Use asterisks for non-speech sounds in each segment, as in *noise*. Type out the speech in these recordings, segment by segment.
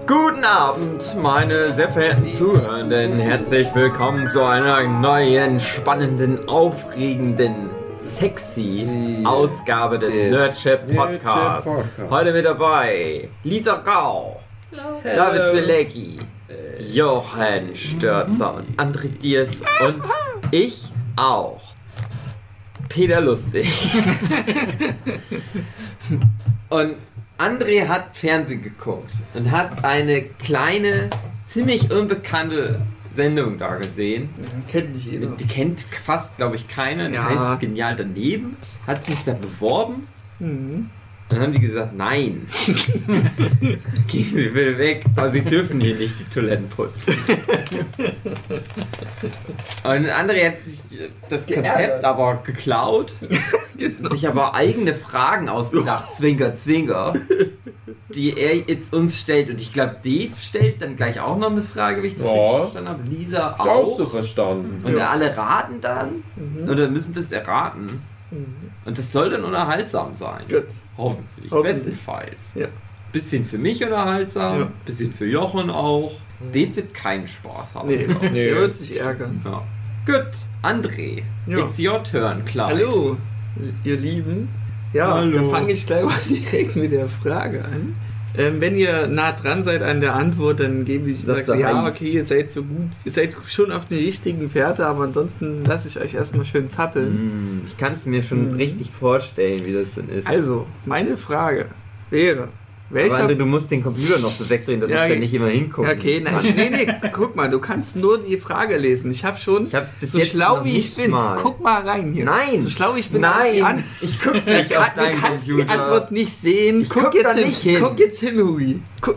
Guten Abend, meine sehr verehrten Zuhörenden. Herzlich willkommen zu einer neuen, spannenden, aufregenden, sexy Ausgabe des Des Nerdship. Podcasts. Heute mit dabei Lisa Rau, David Filecki, Johann Störzer und André Diers und ich auch. Peter Lustig. *laughs* Und André hat Fernsehen geguckt und hat eine kleine, ziemlich unbekannte Sendung da gesehen. Kennt nicht jeder. Die kennt fast, glaube ich, keiner. Die Ja. heißt Genial daneben. Hat sich da beworben. Mhm. Dann haben die gesagt, nein. *laughs* Gehen Sie bitte weg. Aber Sie dürfen hier nicht die Toiletten putzen. Und André hat sich das Konzept aber geklaut. *laughs* Sich aber eigene Fragen ausgedacht. *laughs* Zwinker, zwinker. Die er jetzt uns stellt. Und ich glaube, Dave stellt dann gleich auch noch eine Frage, wie ich das Ja. richtig verstanden habe. Lisa auch auch. so verstanden. Und Ja. alle raten dann. Mhm. Oder müssen das erraten. Und das soll dann unterhaltsam sein. Gut. Hoffentlich. Hoffentlich. Bestenfalls. Ja. Bisschen für mich unterhaltsam, Ja. bisschen für Jochen auch. Der wird keinen Spaß haben. Nee, *laughs* Nee. der wird sich ärgern. Ja. Gut, André, Ja. it's your turn, klar. Hallo, ihr Lieben. Ja, Hallo. dann fange ich gleich mal *laughs* direkt mit der Frage an. Ähm, wenn ihr nah dran seid an der Antwort, dann gebe ich Das sag, ist ja, okay, ihr seid so gut, ihr seid schon auf den richtigen Fährte, aber ansonsten lasse ich euch erstmal schön zappeln. Mm, Ich kann es mir schon Mhm. richtig vorstellen, wie das denn ist. Also, meine Frage wäre, Aber welcher André, du musst den Computer noch so wegdrehen, dass Ja, ich da nicht immer hingucke. Okay, nein, nee, nee, guck mal, du kannst nur die Frage lesen. Ich habe schon, Ich hab's bis so jetzt schlau wie ich bin, mal. guck mal rein hier. Nein. So schlau ich bin, ich die An Nein, ich guck nicht auf kann, du deinen kannst die. Antwort nicht sehen. Ich guck, guck jetzt hin. nicht hin. Guck jetzt hin, Louis. Guck,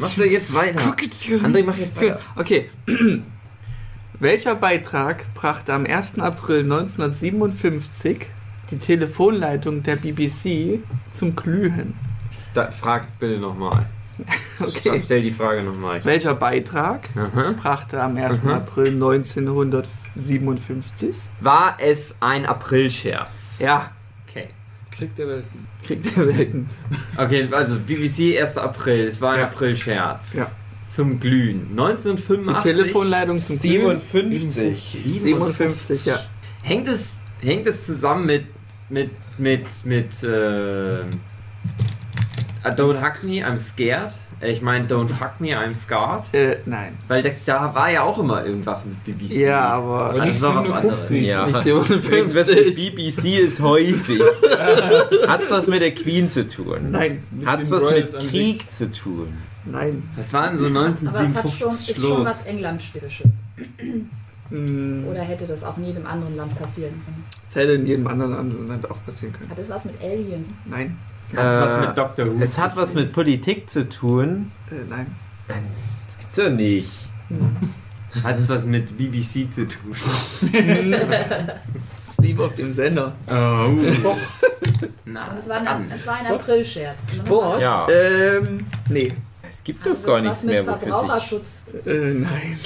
Mach doch jetzt weiter. guck jetzt hin. André, mach jetzt weiter. Okay. *clears throat* Welcher Beitrag brachte am 1. April 1957 die Telefonleitung der BBC zum Glühen? Da, frag bitte nochmal. *laughs* Okay. Stell die Frage nochmal. Welcher Beitrag Aha. brachte am 1. Mhm. April 1957? War es ein Aprilscherz? Ja, Okay. Kriegt er kriegt der Welten. *laughs* Okay, also BBC 1. April, es war ein Ja. Aprilscherz. Ja. Zum Glühen. Die 1985. Telefonleitung zum Glühen? 57. 57, ja. Hängt es, hängt es zusammen mit, mit, mit, mit, äh, Don't Hug Me, I'm Scared? Äh, Ich meine, Don't Fuck Me, I'm Scarred? Äh, nein. Weil da, da war ja auch immer irgendwas mit BBC. Ja, aber Aber das war was anderes. Ja. nicht *laughs* Irgendwas mit 57. BBC ist häufig. *laughs* Hat's was mit der Queen zu tun? Nein, Hat's was Royals mit Krieg zu tun? nein. Das waren so Aber es hat schon, 1957 ist schon was England-Spezifisches. Hm, Oder hätte das auch in jedem anderen Land passieren können? Das hätte in jedem anderen anderen Land auch passieren können. Hat es was mit Aliens? Nein, Hat's was Äh, mit Doctor Who Es hat was mit Politik zu tun. äh, nein. Das gibt's ja nicht. Hat es was mit BBC zu tun? *laughs* Es lief auf dem Sender. Oh. *laughs* Na, es war ein, dann. es war ein April-Scherz. ne? Sport? Ja. Ähm, nee. Es gibt Hat doch gar was nichts mehr, wofür sich. Verbraucherschutz. Äh, nein.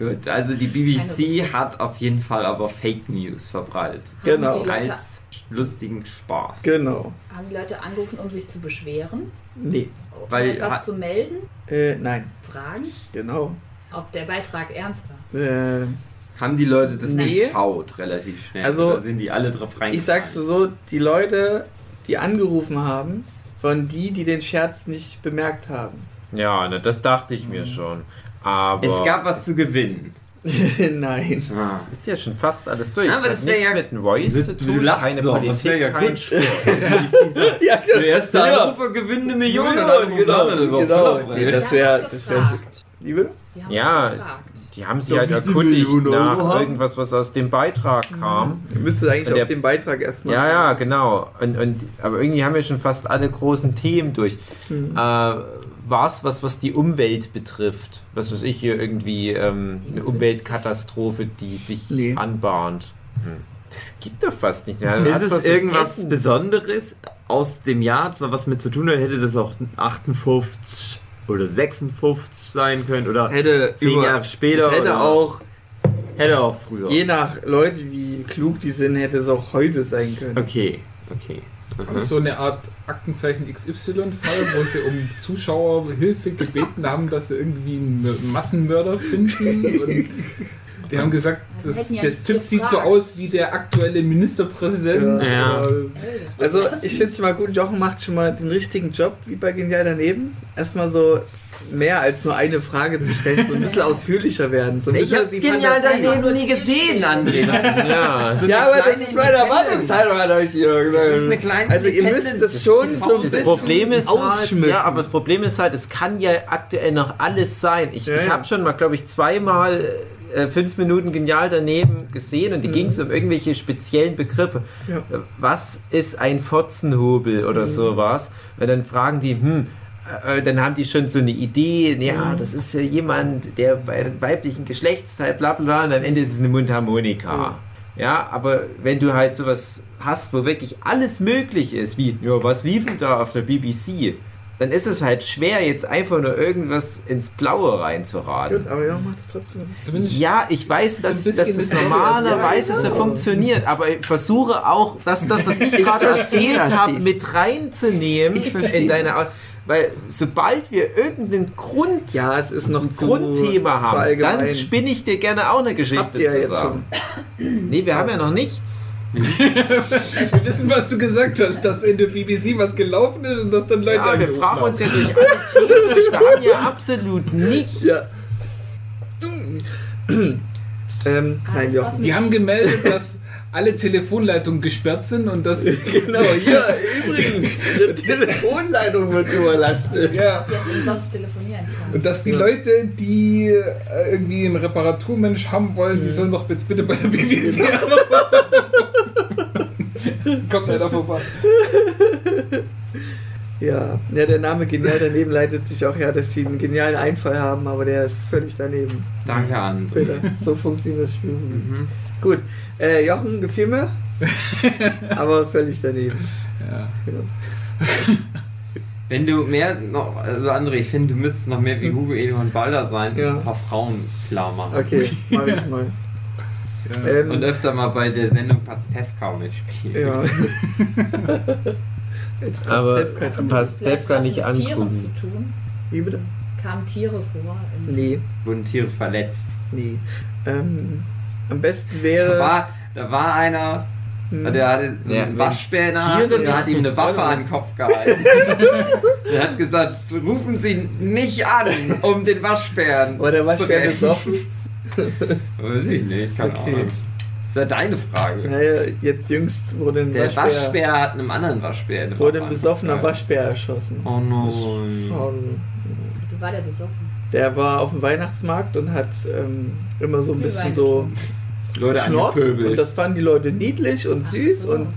Gut, also die BBC hat auf jeden Fall aber Fake News verbreitet. Genau. Als lustigen Spaß. Genau. haben die Leute angerufen, um sich zu beschweren? Nee. Um Weil- etwas hat- zu melden? Äh, nein. Fragen? Genau. Ob der Beitrag ernst war? Äh, Haben die Leute das Nee. geschaut relativ schnell? Also, Oder sind die alle drauf reingefallen? ich sag's nur so, die Leute, die angerufen haben, waren die, die den Scherz nicht bemerkt haben. Ja, ne, das dachte ich mir schon. Aber Es gab was zu gewinnen. *laughs* nein. Ah. ist ja schon fast alles durch. Ja, es aber hat das wär nichts ja- mit dem Voice zu tun, lachst keine so, Politik, das wäre ja kein gut. Sport. *laughs* ja, *laughs* Der erste Ja. Anrufer gewinnt eine Million. Million, genau, genau. Genau. Nee, das Die wär- haben das wär-. Wie bitte? Die haben Ja. Die haben sich Darf halt erkundigt nach haben? irgendwas, was aus dem Beitrag kam. Ihr müsstet eigentlich der- auf den Beitrag erstmal. Ja, ja, genau. Und, und, aber irgendwie haben wir schon fast alle großen Themen durch. Mhm. Äh, was, was, was die Umwelt betrifft. Was weiß ich hier irgendwie, ähm, eine Umweltkatastrophe, die sich Nee. anbahnt. Hm. Das gibt doch fast nicht. Ja, Ist es irgendwas Essen? Besonderes aus dem Jahr, zwar was mit zu tun hat, hätte das auch 58 oder 56 sein können oder Hätte 10 über- Jahre später hätte oder auch, hätte auch früher. je nach Leute, wie klug die sind, hätte es auch heute sein können. Okay, okay. So eine Art Aktenzeichen XY-Fall, wo sie um Zuschauerhilfe gebeten haben, dass sie irgendwie einen Massenmörder finden. Und die haben gesagt, das, ja der Typ sieht so aus wie der aktuelle Ministerpräsident. Ja. Also ich finde es mal gut, Jochen macht schon mal den richtigen Job, wie bei Genial daneben. Erstmal so mehr als nur eine Frage zu stellen, so ein bisschen ausführlicher werden. So Ich habe genial Fantasie. daneben nie gesehen, André. Das ist, Ja. so Ja, aber das ist meine Erwartungshaltung an euch hier. Das ist eine kleine Also ihr müsst das schon so ein Das bisschen Problem ist halt, ausschmücken. ja, aber das Problem ist halt, es kann ja aktuell noch alles sein. Ich, Ja, ich habe schon mal, glaube ich, zweimal äh, fünf Minuten genial daneben gesehen und die ging es um irgendwelche speziellen Begriffe. Ja. Was ist ein Fotzenhobel oder sowas? Und dann fragen die, hm, äh, dann haben die schon so eine Idee, ja, das ist ja jemand, der bei weiblichen Geschlechtsteil, bla bla bla, und am Ende ist es eine Mundharmonika. Ja, aber wenn du halt sowas hast, wo wirklich alles möglich ist, wie, ja, was lief denn da auf der BBC? Dann ist es halt schwer, jetzt einfach nur irgendwas ins Blaue reinzuraten. Gut, aber ja, macht es trotzdem. zumindest Ja, ich weiß, dass, dass es normalerweise Ja, so funktioniert, aber ich versuche auch, dass das, was ich gerade erzählt habe, mit reinzunehmen in deine weil sobald wir irgendeinen Grund, Ja, es ist noch Grundthema haben, allgemein. dann spinne ich dir gerne auch eine Geschichte Habt ihr ja jetzt zusammen. Nee, wir haben ja noch nichts. Wir wissen, was du gesagt hast, dass in der BBC was gelaufen ist und dass dann Leute Ja, wir fragen haben. uns ja durch alle Themen durch. Wir haben ja absolut nichts. Ja. ähm, Ah, nein, war's Die haben gemeldet, dass alle Telefonleitungen gesperrt sind und dass *laughs* Genau, hier übrigens, Ihre *laughs* Telefonleitung wird überlastet. ja, jetzt umsonst telefonieren kann. und dass die Leute, die äh, irgendwie einen Reparaturmensch haben wollen, die sollen doch jetzt bitte bei der *laughs* BBC anrufen. Kommt leider vorbei. Ja. ja, der Name Genial daneben leitet sich auch her, dass sie einen genialen Einfall haben, aber der ist völlig daneben. Danke, André. So funktioniert das Spiel. Mhm. Gut, äh, Jochen, gefiel mir, *laughs* aber völlig daneben. Ja. Genau. Wenn du mehr noch, also André, ich finde, du müsstest noch mehr wie Hugo Egon Balder sein Ja. und ein paar Frauen klar machen. Okay, mach ich *laughs* mal. Ja. Ähm, Und öfter mal bei der Sendung Pastewka mitspielen. ja. *laughs* Jetzt passt Aber was nicht mit Tieren angucken. zu tun. Wie bitte? Kamen Tiere vor? im- Nee, Wurden Tiere verletzt. nee. Ähm, am besten Da wäre. war, da war einer, Hm, der hatte so Ja, einen wenn Waschbär in der Hand und der hat ihm eine Waffe an den Kopf gehalten. *laughs* er hat gesagt, rufen Sie mich an, um den Waschbären war der zu Waschbär besoffen? *laughs* Weiß ich nicht, keine Okay. Ahnung. Das ist ja deine Frage. Naja, jetzt jüngst wurde ein Der Waschbär, Waschbär hat einem anderen Waschbär eine wurde ein besoffener Waschbär erschossen. Oh nein. Schon. Wieso war der besoffen? Der war auf dem Weihnachtsmarkt und hat ähm, immer so ein bisschen so Leute angepöbelt. und das fanden die Leute niedlich und Ach süß so. und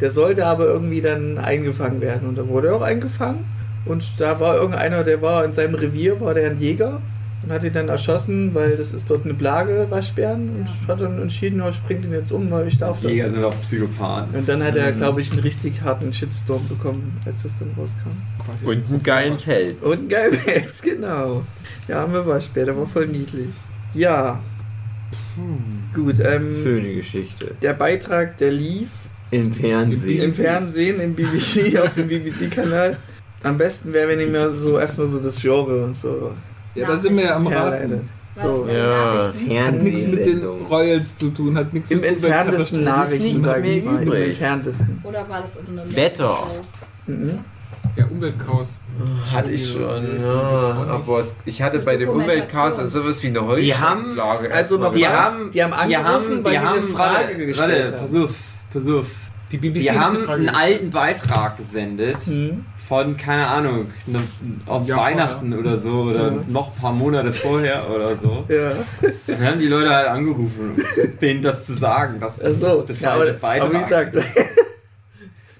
der sollte aber irgendwie dann eingefangen werden und da wurde er auch eingefangen und da war irgendeiner, der war in seinem Revier, war der ein Jäger und hat ihn dann erschossen, weil das ist dort eine Plage, Waschbären und Ja. hat dann entschieden, ja, ich bring den jetzt um, weil ich darf das. Jäger sind auch Psychopathen. Und dann hat er, Mhm. glaube ich, einen richtig harten Shitstorm bekommen, als das dann rauskam. Und einen geilen Pelz. Und ein Geilpelz, genau. Ja, haben wir Waschbär, der war voll niedlich. Ja. Gut, ähm, Schöne Geschichte. der Beitrag, der lief Im Fernsehen. im Fernsehen, im BBC, *laughs* auf dem BBC-Kanal. Am besten wäre, wenn ich mir so erstmal so das Genre so Ja, da sind wir ja am. Raten. Das So. Ja, Nachrichten? Hat nichts mit den. Royals zu tun, hat nichts Im mit entferntesten. Nachrichten, nichts sage ich mehr mal. Im übrig. entferntesten. Oder war das eine Wetter. Mhm. Ja, Umweltchaos. Hatte ich schon, ja. Aber es, ich hatte bei dem Umweltcast also sowas wie eine haben- Holzschlage. Also noch Die mal, haben, die haben angerufen, die, eine Frage warte, gestellt warte, haben. pass auf, pass auf. Die BBC Die hat haben einen gestellt. alten Beitrag gesendet Mhm. von, keine Ahnung, ne, aus Ja, Weihnachten oder so oder Ja. noch ein paar Monate vorher oder so. Ja. Dann haben die Leute halt angerufen, um *laughs* denen das zu sagen, dass das Achso, der ja, falsche aber, aber wie Beitrag gesagt,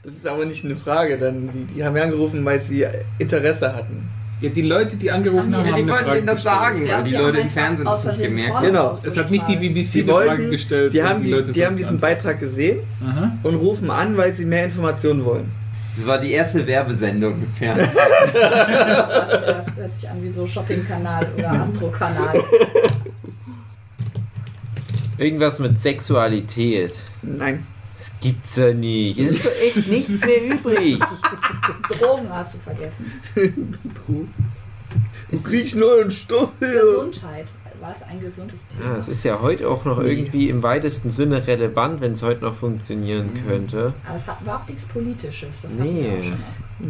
das ist aber nicht eine Frage. Dann, die, die haben ja angerufen, weil sie Interesse hatten. Ja, die Leute, die angerufen haben, Ja, haben die eine wollten denen das sagen, weil die die Leute haben im Fernsehen das nicht Versehen gemerkt Pornos haben. Genau. Es hat nicht die. BBC Die die Frage wollten, gestellt. die haben, die, Leute die haben diesen Beitrag gesehen Aha. und rufen an, weil sie mehr Informationen wollen. Das war die erste Werbesendung im Fernsehen. Das, *laughs* das hört sich an wie so Shopping-Kanal oder *laughs* Astro-Kanal. Irgendwas mit Sexualität. Nein. Das gibt's ja nicht. Es ist doch echt nichts mehr übrig. *laughs* Drogen hast du vergessen. *laughs* Du Es kriegst neuen Stoff her. Gesundheit. War es ein gesundes Thema? Ja, es ist ja heute auch noch irgendwie im weitesten Sinne relevant, wenn es heute noch funktionieren könnte. Aber es hat, war auch nichts Politisches. Das Nee. auch schon aus.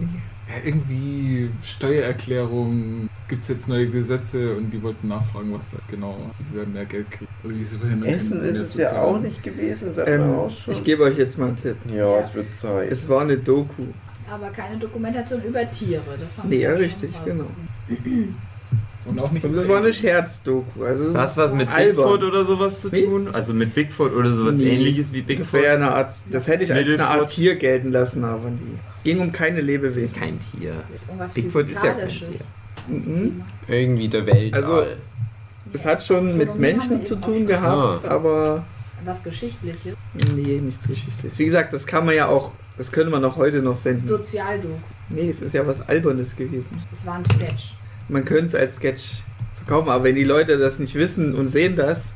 Ja, irgendwie Steuererklärung, gibt es jetzt neue Gesetze und die wollten nachfragen, was das genau ist. Sie werden mehr Geld kriegen. Oder wie sie verhindern Essen ist es ja auch nicht gewesen, sagt Ähm, man auch schon. ich gebe euch jetzt mal einen Tipp. ja, es wird Zeit. Es war eine Doku. Aber keine Dokumentation über Tiere. Das haben Nee, wir ja, richtig, rausgefunden. *clears throat* Und auch nicht Und das mit war eine. Scherzdoku. Also es Was mit albern. Bigfoot oder sowas zu Wie? tun? Also mit Bigfoot oder sowas Nee. ähnliches wie Bigfoot? Das wäre eine Art, das hätte ich als eine Art. Tier gelten lassen, aber nie. Ging um keine Lebewesen. kein Tier. Irgendwas Bigfoot ist ja kein Physikalisches. Mhm. Irgendwie der Weltall. Also- Es hat schon mit Astronomie haben Menschen zu tun gehabt, aber Was Geschichtliches. nee, nichts Geschichtliches. Wie gesagt, das kann man ja auch, das könnte man auch heute noch senden. Sozialdoku. Nee, es ist ja was Albernes gewesen. Es war ein Sketch. Man könnte es als Sketch verkaufen, aber wenn die Leute das nicht wissen und sehen das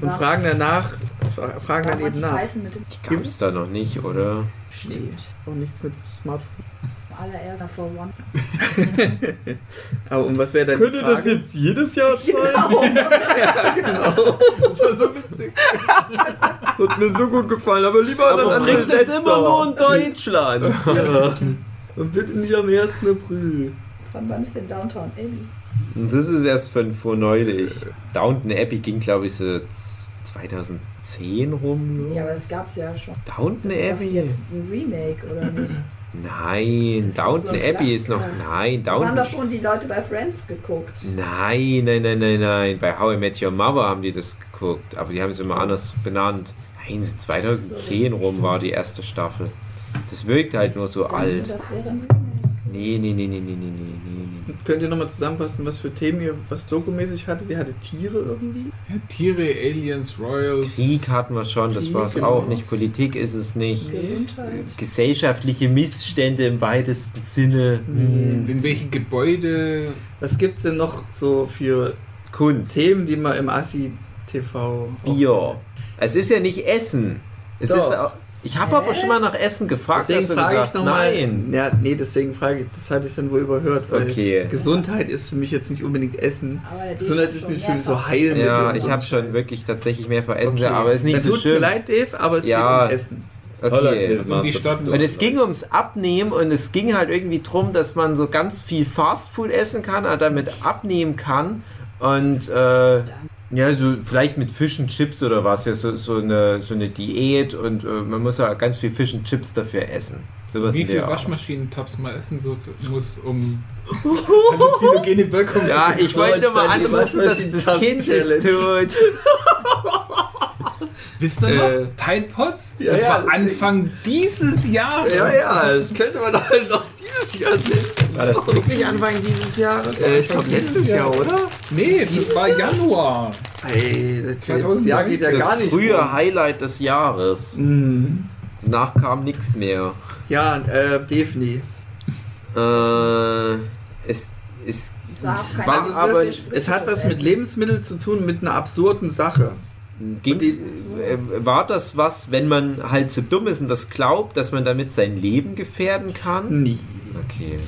und War- fragen danach, fra- fragen dann eben nach. Mit dem Gibt's da noch nicht, oder? Stimmt. Auch nichts mit Smartphone. Allererst for One. *laughs* Aber um was wäre dann die Frage? jetzt jedes Jahr *laughs* sein? *laughs* Das war so witzig. Das hat mir so gut gefallen, aber lieber Aber bringt das immer nur in Deutschland. Ja. Und bitte nicht am 1. April. Wann ist denn Downtown Abbey? Das ist erst von vor neulich. Downton Abbey ging, glaube ich, so z- 2010 rum. Ja, aber das gab es ja schon. Downton ist doch Abbey? jetzt ein Remake, oder nicht? Nein, Das ist Downton ein Abbey ist noch. Nein, Das haben Downton. doch schon die Leute bei Friends geguckt. Nein, nein, nein, nein, nein. Bei How I Met Your Mother haben die das geguckt, aber die haben es immer anders benannt. Nein, 2010 rum war die erste Staffel. Das wirkt halt nur so alt. Das wäre ein. Nee, nee, nee, nee, nee, nee, nee, nee. Könnt ihr nochmal zusammenfassen, was für Themen ihr, was dokumäßig hattet? Ihr hattet Tiere irgendwie? Ja, Tiere, Aliens, Royals. Krieg hatten wir schon, das war es genau. auch nicht. Politik ist es nicht. Gesundheit. Gesellschaftliche Missstände im weitesten Sinne. Hm. In welche Gebäude. Was gibt's denn noch so für Kunst. Themen, die man im Assi-TV... Bier. Es ist ja nicht Essen. Es Doch. ist auch, ich habe aber schon mal nach Essen gefragt. Deswegen frage ich nochmal. Nein. Ja, nee, deswegen frage ich, das hatte ich dann wohl überhört, weil Okay. Gesundheit ist für mich jetzt nicht unbedingt Essen. Gesundheit ist mir für so mehrfach- Heilmittel. Ja, ich so habe schon wirklich tatsächlich mehr vor Essen, Okay. aber ist nicht Dann so tut's mir schlimm. leid, Dave, aber es Ja. geht um Essen. Okay. Die Stadt. Und es ging ums Abnehmen und es ging halt irgendwie drum, dass man so ganz viel Fastfood essen kann, damit abnehmen kann und äh, ja, so vielleicht mit Fish und Chips oder was, ja, so, so, eine, so eine Diät und äh, man muss ja ganz viel Fish und Chips dafür essen. Sowas Wie in viel der Art. Waschmaschinentabs man essen so- muss, um *laughs* halluzinogene Wirkung Ja, ich wollte jetzt mal anrufen, dass das Kind es tut. *laughs* Wisst ihr noch? Äh, Tide Pods? ja, das ja, war. Anfang dieses Jahres. Ja, ja, das könnte man halt noch Jahr sehen. War das wirklich Anfang dieses Jahres? Äh, ich glaube letztes Jahr, oder? Nee, das war Januar. Ey, das 2000 Jahr geht ja das gar nicht. frühe rum. Highlight des Jahres. Mhm. Danach kam nichts mehr. Ja, äh, Defni. Äh, es, es Es war War Also aber- es hat was mit Lebensmitteln zu tun, mit einer absurden Sache. Ging's, äh, war das was, wenn man halt so dumm ist und das glaubt, dass man damit sein Leben gefährden kann? Nie. Okay.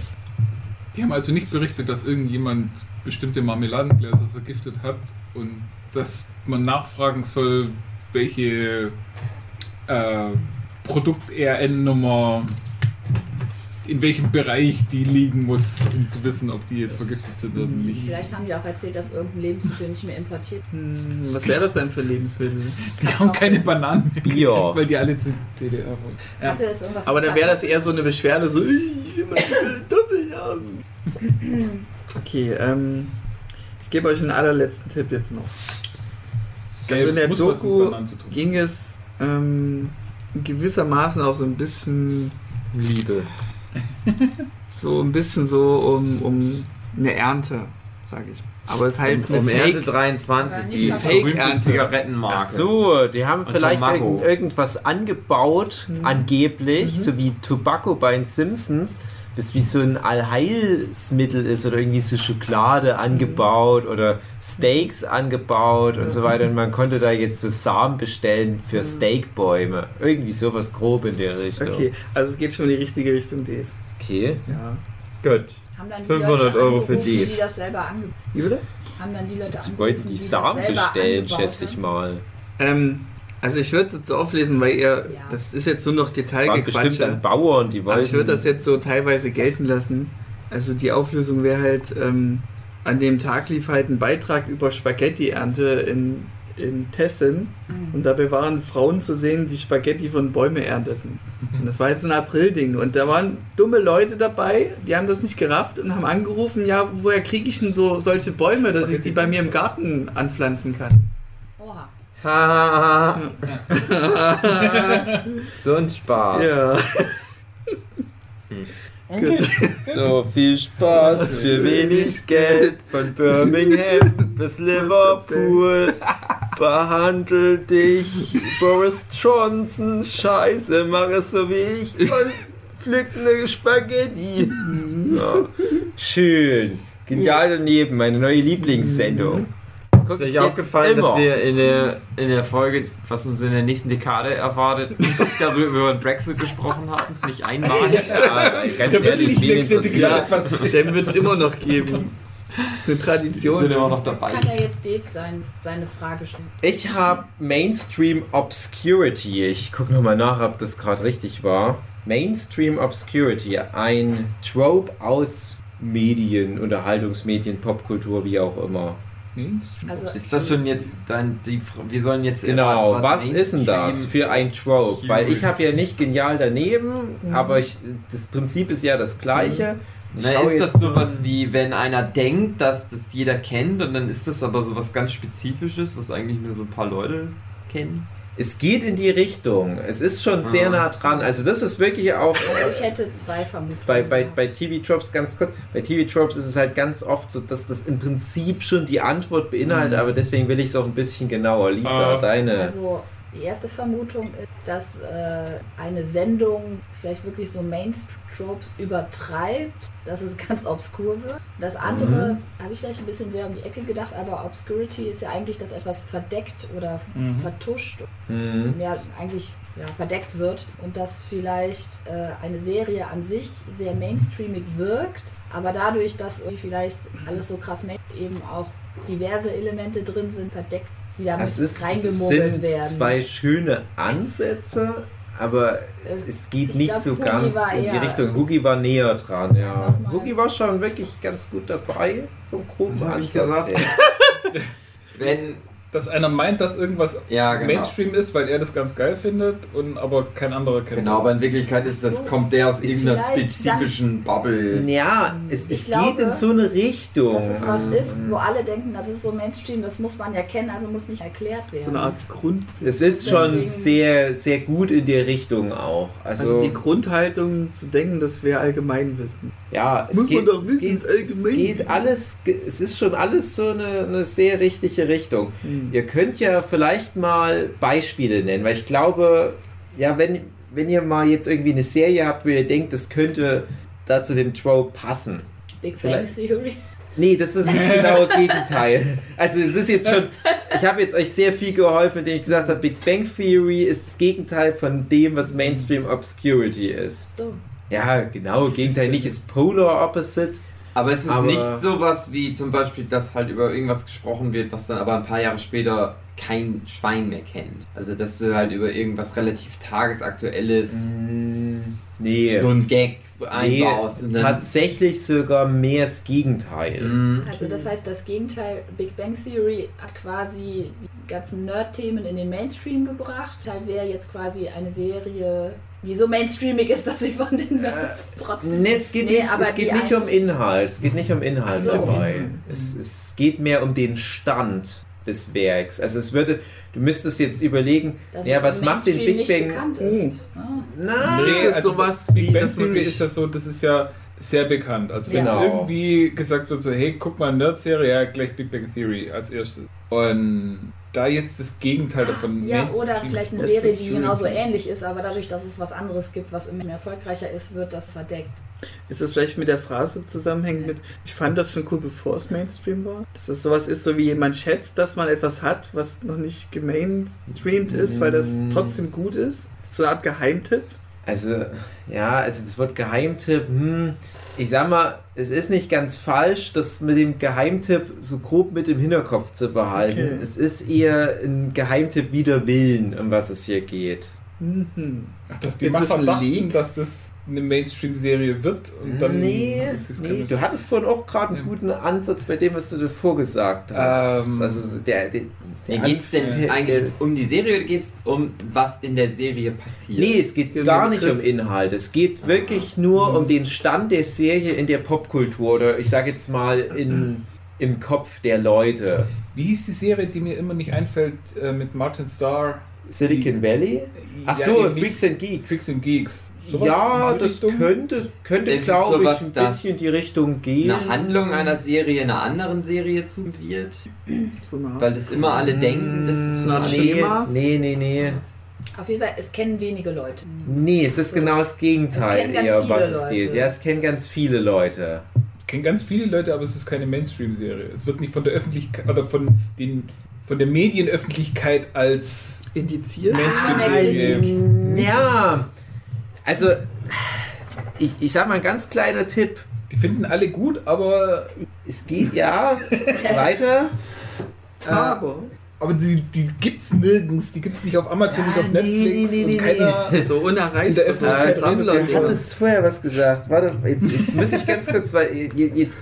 Die haben also nicht berichtet, dass irgendjemand bestimmte Marmeladengläser vergiftet hat und dass man nachfragen soll, welche äh, Produkt-RN-Nummer in welchem Bereich die liegen muss, um zu wissen, ob die jetzt vergiftet sind oder nicht. Vielleicht haben die auch erzählt, dass irgendein Lebensmittel nicht mehr importiert Hm, was wäre das denn für Lebensmittel? Die haben keine Bananen mehr gekriegt, weil die alle zu DDR waren. Ja. Aber dann wäre das eher so eine Beschwerde, so, ich will meine *laughs* Kartoffeln haben. Okay, ähm, ich gebe euch einen allerletzten Tipp jetzt noch. Also in der Doku ging es ähm, gewissermaßen auch so ein bisschen, Liebe. *laughs* so ein bisschen so um, um eine Ernte. sage ich. Aber es ist halt um, um eine Ernte Fake. 23, die Fake-Ernte. Zigarettenmarke. Ach so, die haben Und vielleicht irgend, irgendwas angebaut, Mhm. angeblich, so wie Tobacco bei den Simpsons, das wie so ein Allheilsmittel ist oder irgendwie so Schokolade angebaut oder Steaks angebaut und so weiter. Und man konnte da jetzt so Samen bestellen für Steakbäume. Irgendwie sowas grob in der Richtung. Okay, also es geht schon in die richtige Richtung, Dave. Okay. Ja. Gut. Haben dann die 500 Leute Euro für die. die das selber angebaut Wie bitte? haben. dann die Leute Sie angerufen, wollten die das Samen selber bestellen, schätze ich mal. Ähm, also ich würde es jetzt so auflesen, weil ihr, Ja. das ist jetzt nur noch Waren bestimmt Detailgequatsche. dann Bauern, die Aber wollten. ich würde das jetzt so teilweise gelten lassen. Also die Auflösung wäre halt, ähm, an dem Tag lief halt ein Beitrag über Spaghetti-Ernte in, in Tessen. Mhm. Und dabei waren Frauen zu sehen, die Spaghetti von Bäume ernteten. Und das war jetzt so ein April-Ding. Und da waren dumme Leute dabei, die haben das nicht gerafft und haben angerufen, ja, woher kriege ich denn so solche Bäume, dass ich die bei mir im Garten anpflanzen kann? Hahaha. *laughs* so ein Spaß. Ja. *laughs* Gut. So viel Spaß für wenig Geld von Birmingham bis Liverpool. Behandel dich, Boris Johnson. Scheiße, mach es so wie ich und pflück eine Spaghetti. Ja. Schön. Genial daneben, meine neue Lieblingssendung. Guck Ist euch aufgefallen, immer. dass wir in der, in der Folge, was uns in der nächsten Dekade erwartet, nicht *laughs* darüber über den Brexit gesprochen haben? Nicht einmalig? Ja, ganz ehrlich, wen interessiert Ja, den wird es immer noch geben. Das ist eine Tradition. sind immer noch dabei. Kann ja jetzt Dave sein, seine Frage stellen. Ich habe Mainstream Obscurity. Ich gucke nochmal nach, ob das gerade richtig war. Mainstream Obscurity, ein Trope aus Medien, Unterhaltungsmedien, Popkultur, wie auch immer. Also, Ist das schon jetzt dann die Fra- Wir sollen jetzt Genau, erraten, was, ist denn das für ein Trope? Weil ich habe ja nicht genial daneben, Mhm. aber ich, das Prinzip ist ja das gleiche. Ich Na, ist das sowas wie, wenn einer denkt, dass das jeder kennt und dann ist das aber sowas ganz Spezifisches, was eigentlich nur so ein paar Leute kennen? Es geht in die Richtung. Es ist schon sehr Ah. nah dran. Also das ist wirklich auch also ich hätte zwei Vermutungen. bei, bei, bei TV Tropes ganz kurz. Bei TV Tropes ist es halt ganz oft so, dass das im Prinzip schon die Antwort beinhaltet, Mhm. aber deswegen will ich es auch ein bisschen genauer. Lisa, Ah. deine. Also die erste Vermutung ist, dass äh, eine Sendung vielleicht wirklich so Mainstream-Tropes übertreibt, dass es *laughs* ganz obskur wird. Das andere habe ich vielleicht ein bisschen sehr um die Ecke gedacht, aber Obscurity ist ja eigentlich, dass etwas verdeckt oder Mhm. vertuscht, Hm. ja eigentlich ja, verdeckt wird und dass vielleicht äh, eine Serie an sich sehr mainstreamig wirkt, aber dadurch, dass vielleicht alles so krass eben auch diverse Elemente drin sind, verdeckt, die damit Es, ist, es reingemogelt sind werden. zwei schöne Ansätze, aber es geht ich nicht glaub, so Hugi ganz in die Richtung. Hugi war näher dran, ja. Hugi war schon wirklich ganz gut dabei vom groben Ansatz. *laughs* Wenn, Dass einer meint, dass irgendwas ja genau. Mainstream ist, weil er das ganz geil findet und aber kein anderer kennt. Genau, aber in Wirklichkeit ist das, kommt der aus irgendeiner spezifischen Bubble. Ja, es, Ich es glaube, geht in so eine Richtung. dass es was ist, wo alle denken, das ist so Mainstream, das muss man ja kennen, also muss nicht erklärt werden. So eine Art Grund. Es ist schon Deswegen- sehr, sehr gut in der Richtung auch. Also, Also die Grundhaltung zu denken, das wäre Allgemeinwissen. Ja, Das es geht, doch es geht, ist es geht alles, es ist schon alles so eine, eine sehr richtige Richtung. Hm. Ihr könnt ja vielleicht mal Beispiele nennen, weil ich glaube, ja, wenn, wenn ihr mal jetzt irgendwie eine Serie habt, wo ihr denkt, das könnte da zu dem Trope passen. Big Bang Theory. Nee, das ist das genaue *laughs* Gegenteil. Also es ist jetzt schon, ich habe jetzt euch sehr viel geholfen, indem ich gesagt habe, Big Bang Theory ist das Gegenteil von dem, was Mainstream Obscurity ist. So. Ja, genau, Gegenteil nicht, ist Polar Opposite. Aber es ist Aber- nicht sowas wie zum Beispiel, dass halt über irgendwas gesprochen wird, was dann aber ein paar Jahre später kein Schwein mehr kennt. Also dass du halt über irgendwas relativ tagesaktuelles Nee, so ein Gag nee einbaust. und dann- tatsächlich sogar mehr das Gegenteil. Mhm. Also das heißt, das Gegenteil, Big Bang Theory hat quasi die ganzen Nerd-Themen in den Mainstream gebracht. Halt wäre jetzt quasi eine Serie, die so mainstreamig ist, dass sie von den Nerds trotzdem... Nee, es geht, Nee, nicht, aber es geht nicht um Inhalt. Es geht nicht um Inhalt so. dabei. Es, es geht mehr um den Stand des Werks. Also es würde, du müsstest jetzt überlegen, dass ja, was macht den Big Bang? bekannt ist. Ah. Na, Nee, ist sowas Big wie, Bang man Theory ist ja so, das ist ja sehr bekannt. Also wenn Genau. irgendwie gesagt wird so, hey, guck mal, Nerd-Serie, ja, gleich Big Bang Theory als erstes. Und da jetzt das Gegenteil davon. Ja, Mainstream- oder vielleicht eine Serie, die genauso ähnlich ist, aber dadurch, dass es was anderes gibt, was immer erfolgreicher ist, wird das verdeckt. Ist das vielleicht mit der Phrase zusammenhängend mit, ich fand das schon cool, bevor es Mainstream war? Dass es sowas ist, so wie jemand schätzt, dass man etwas hat, was noch nicht gemainstreamt ist, weil das Mm. trotzdem gut ist? So eine Art Geheimtipp? Also, ja, also das Wort Geheimtipp, hm, ich sag mal, es ist nicht ganz falsch, das mit dem Geheimtipp so grob mit im Hinterkopf zu behalten. Okay. Es ist eher ein Geheimtipp wider Willen, um was es hier geht. Mhm. Ach, dass die Ist es Macher dachten, dass das eine Mainstream-Serie wird und dann nee, nee, keine- du hattest vorhin auch gerade einen Ja. guten Ansatz bei dem, was du davor gesagt hast. Ähm, also der, der, der Geht es denn eigentlich der- jetzt um die Serie oder geht es um was in der Serie passiert? Nee, es geht gar nicht Begriff. um Inhalt. Es geht wirklich nur um den Stand der Serie in der Popkultur oder ich sage jetzt mal in, im Kopf der Leute. Wie hieß die Serie, die mir immer nicht einfällt, äh, mit Martin Starr? Silicon Valley? Ach Ja, so, Freaks and Geeks. Freaks and Geeks. Sowas ja, das Richtung? könnte, könnte glaube ich, ein bisschen die Richtung gehen. Eine Handlung einer Serie einer anderen Serie zu wird, So weil das immer alle denken, das ist so eine eine Art Art nee, Schema? nee, nee, nee. Auf jeden Fall, es kennen wenige Leute. Nee, es ist genau das Es Gegenteil, kennen ganz eher, viele was es Leute. geht. Ja, es kennen ganz viele Leute. Ich kenne ganz viele Leute, aber es ist keine Mainstream-Serie. Es wird nicht von der Öffentlichkeit oder von den von der Medienöffentlichkeit als Indiziert? Mainstream-Serie. Ja, also ich, ich sag mal ein ganz kleiner Tipp. Die finden alle gut, aber, Es geht ja *laughs* weiter. äh, Aber. aber die, die gibt's nirgends. Die gibt's nicht auf Amazon, Ja, nicht auf nee, Netflix nee, nee, und nee, keiner. *laughs* So unerreichbar. In der so Öffentlichkeit Äh, Sammler- du hattest vorher was gesagt. Warte, jetzt, jetzt muss ich ganz kurz, weil jetzt, jetzt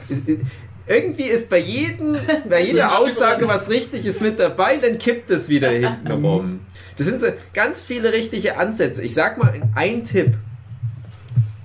irgendwie ist bei jedem, bei jeder Aussage was Richtiges mit dabei, dann kippt es wieder hinten rum. Das sind so ganz viele richtige Ansätze. Ich sag mal ein Tipp.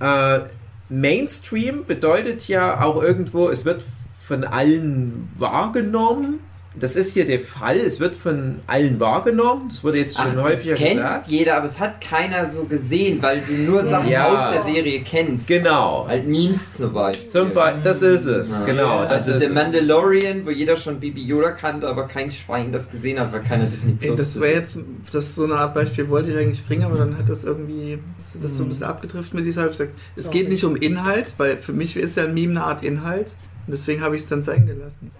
Äh, Mainstream bedeutet ja auch irgendwo, es wird von allen wahrgenommen. Das ist hier der Fall. Es wird von allen wahrgenommen. Das wurde jetzt schon Ach, das häufiger kennt gesagt. jeder, aber es hat keiner so gesehen, weil du nur Sachen Ja. aus der Serie kennst. Genau. Halt Memes zum Beispiel. Zum Be das ist es, Ja. genau. Das also ist der es. Mandalorian, wo jeder schon Baby Yoda kannte, aber kein Schwein das gesehen hat, weil keiner Disney Ey, Plus das wäre jetzt, das ist so eine Art Beispiel, wollte ich eigentlich bringen, aber dann hat das irgendwie, das so ein bisschen abgetrifft mit dieser, gesagt, es Sorry. geht nicht um Inhalt, weil für mich ist ja ein Meme eine Art Inhalt und deswegen habe ich es dann sein gelassen.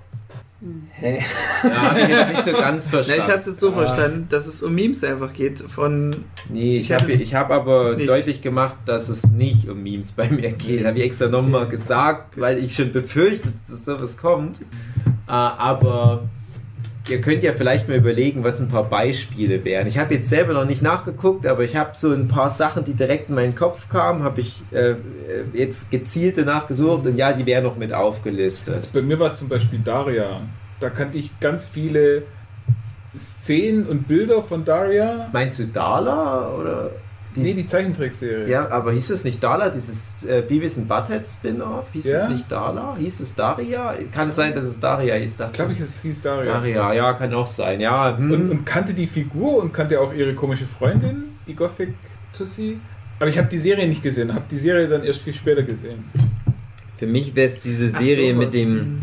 Hä? Ja, *laughs* hab ich jetzt nicht so ganz Na, verstanden. ich habe es jetzt so Ah. verstanden, dass es um Memes einfach geht, von, Nee, ich Ich habe hab ich aber nicht. deutlich gemacht, dass es nicht um Memes bei mir geht. Habe ich extra nochmal gesagt, weil ich schon befürchtet, dass sowas kommt. Äh, aber ihr könnt ja vielleicht mal überlegen, was ein paar Beispiele wären. Ich habe jetzt selber noch nicht nachgeguckt, aber ich habe so ein paar Sachen, die direkt in meinen Kopf kamen, habe ich äh, äh, jetzt gezielte nachgesucht und ja, die wären noch mit aufgelistet. Also bei mir war es zum Beispiel Daria. Da kannte ich ganz viele Szenen und Bilder von Daria. Meinst du Dala oder? Die- nee, die Zeichentrickserie. Ja, aber hieß es nicht Dala, dieses äh, Beavis and Butthead Spin-Off? Hieß Ja. es nicht Dala? Hieß es Daria? Kann sein, dass es Daria hieß. dachte Ich glaube, ich, es hieß Daria. Daria, ja, kann auch sein. Ja, hm. Und, und kannte die Figur und kannte auch ihre komische Freundin, die Gothic Tussi. Aber ich habe die Serie nicht gesehen, habe die Serie dann erst viel später gesehen. Für mich wäre es diese Serie sowas. mit dem,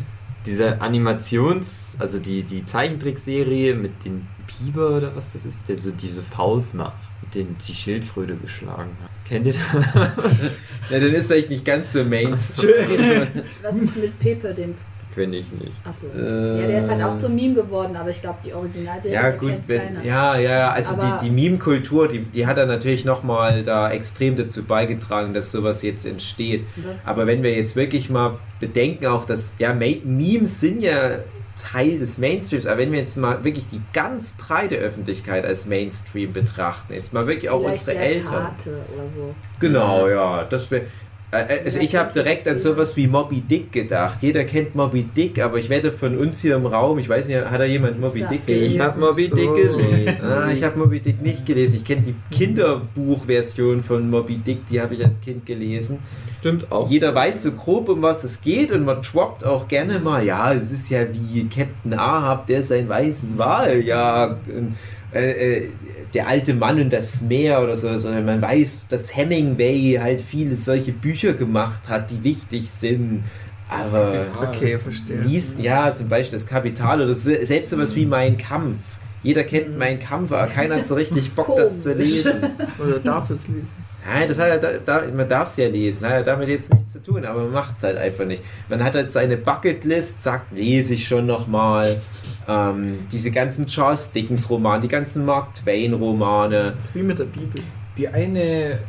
dieser Animations-, also die, die Zeichentrickserie mit dem Biber oder was das ist, der so diese Faust macht, dem die Schildkröte geschlagen hat. Kennt ihr das? *laughs* ja, dann ist vielleicht nicht ganz so Mainstream. Was ist mit Pepe, dem. Kenn ich nicht. Achso. Äh, ja, der ist halt auch zum Meme geworden, aber ich glaube, die Originalserie Ja, gut, kennt wenn, keiner. ja, ja, ja, also Aber- die, die Meme-Kultur, die, die hat er natürlich nochmal da extrem dazu beigetragen, dass sowas jetzt entsteht. Aber wenn wir jetzt wirklich mal bedenken, auch dass ja, Memes sind ja Teil des Mainstreams, aber wenn wir jetzt mal wirklich die ganz breite Öffentlichkeit als Mainstream betrachten, jetzt mal wirklich auch Vielleicht unsere Eltern. Pate oder so. Genau, ja, das wär, äh, also ich habe direkt an sowas wie Moby Dick gedacht. Jeder kennt Moby Dick, aber ich wette von uns hier im Raum, ich weiß nicht, hat da jemand Moby Dick gelesen? Ich habe Moby. Dick gelesen. Ah, ich habe Moby Dick nicht gelesen. Ich kenne die Kinderbuchversion von Moby Dick, die habe ich als Kind gelesen. Stimmt auch. Jeder weiß so grob, um was es geht und man droppt auch gerne mal, ja, es ist ja wie Captain Ahab, der seinen weißen Wal jagt. Und, äh, äh, der alte Mann und das Meer oder so, sondern man weiß, dass Hemingway halt viele solche Bücher gemacht hat, die wichtig sind. Aber Okay, verstehe. liest, ja, zum Beispiel das Kapital oder se- selbst sowas wie Mein Kampf. Jeder kennt Mein Kampf, aber keiner hat so richtig Bock, das zu lesen. *laughs* Oder darf es lesen? Nein, das hat ja da, da, man darf es ja lesen, hat ja damit jetzt nichts zu tun, aber man macht es halt einfach nicht. Man hat halt seine Bucketlist, sagt, lese ich schon nochmal. Ähm, diese ganzen Charles Dickens Romane, die ganzen Mark Twain Romane. Das ist wie mit der Bibel. Die eine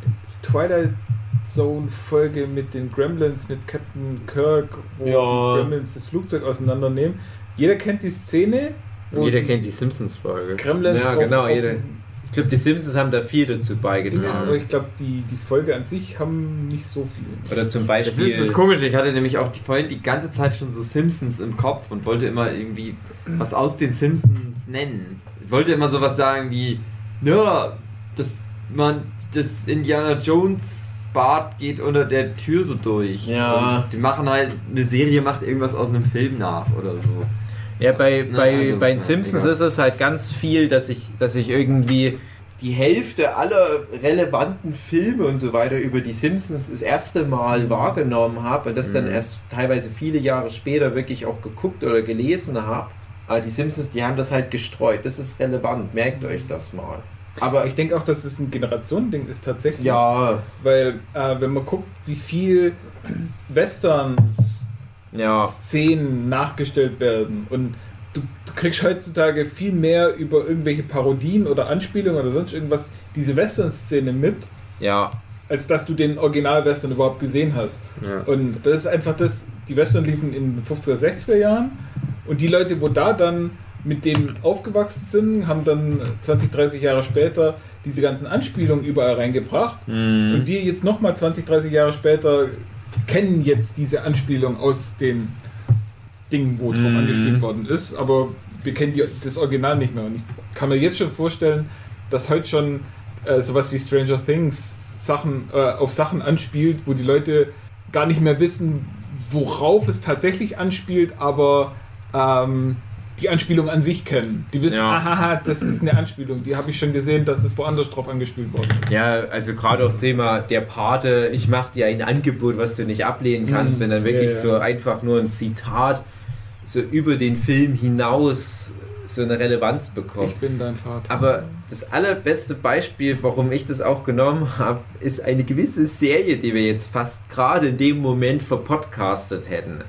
Twilight Zone Folge mit den Gremlins, mit Captain Kirk, wo Ja. die Gremlins das Flugzeug auseinandernehmen. Jeder kennt die Szene, wo Jeder die kennt die Simpsons-Folge. Gremlins Ja, auf, genau, auf jeder. Ich glaube, die Simpsons haben da viel dazu beigetragen. aber ich glaube, die, die Folge an sich haben nicht so viel. Oder zum Das Beispiel. ist das Komische. Ich hatte nämlich auch die, vorhin die ganze Zeit schon so Simpsons im Kopf und wollte immer irgendwie was aus den Simpsons nennen. Ich wollte immer sowas sagen wie, ja, das, man, das Indiana Jones Bart geht unter der Tür so durch. Ja. Und die machen halt, eine Serie macht irgendwas aus einem Film nach oder so. Ja, bei, Na, bei, also, bei den ja, Simpsons egal. ist es halt ganz viel, dass ich, dass ich irgendwie die Hälfte aller relevanten Filme und so weiter über die Simpsons das erste Mal wahrgenommen habe und das dann Mhm. erst teilweise viele Jahre später wirklich auch geguckt oder gelesen habe. Aber die Simpsons, die haben das halt gestreut. Das ist relevant, merkt euch das mal. Aber Ich denke auch, dass es ein Generationending ist tatsächlich. ja, Weil, äh, wenn man guckt, wie viel Western-Szenen ja, nachgestellt werden und du, du kriegst heutzutage viel mehr über irgendwelche Parodien oder Anspielungen oder sonst irgendwas diese Western-Szene mit, ja, als dass du den Original-Western überhaupt gesehen hast. Ja. Und das ist einfach das, die Western liefen in den 50er, 60er Jahren und die Leute, wo da dann mit dem aufgewachsen sind, haben dann 20, 30 Jahre später diese ganzen Anspielungen überall reingebracht. Mhm. Und wir jetzt nochmal 20, 30 Jahre später kennen jetzt diese Anspielung aus den Dingen, wo drauf Mhm. angespielt worden ist, aber wir kennen die, das Original nicht mehr. Und ich kann mir jetzt schon vorstellen, dass heute schon äh, sowas wie Stranger Things Sachen, äh, auf Sachen anspielt, wo die Leute gar nicht mehr wissen, worauf es tatsächlich anspielt, aber ähm, die Anspielung an sich kennen. Die wissen, Ja. aha, das ist eine Anspielung, die habe ich schon gesehen, dass es woanders drauf angespielt worden ist. Ja, also gerade auch Thema der Pate, ich mache dir ein Angebot, was du nicht ablehnen kannst, Mhm. wenn dann wirklich Ja, ja. so einfach nur ein Zitat so über den Film hinaus so eine Relevanz bekommt. Ich bin dein Vater. Aber das allerbeste Beispiel, warum ich das auch genommen habe, ist eine gewisse Serie, die wir jetzt fast gerade in dem Moment verpodcastet hätten.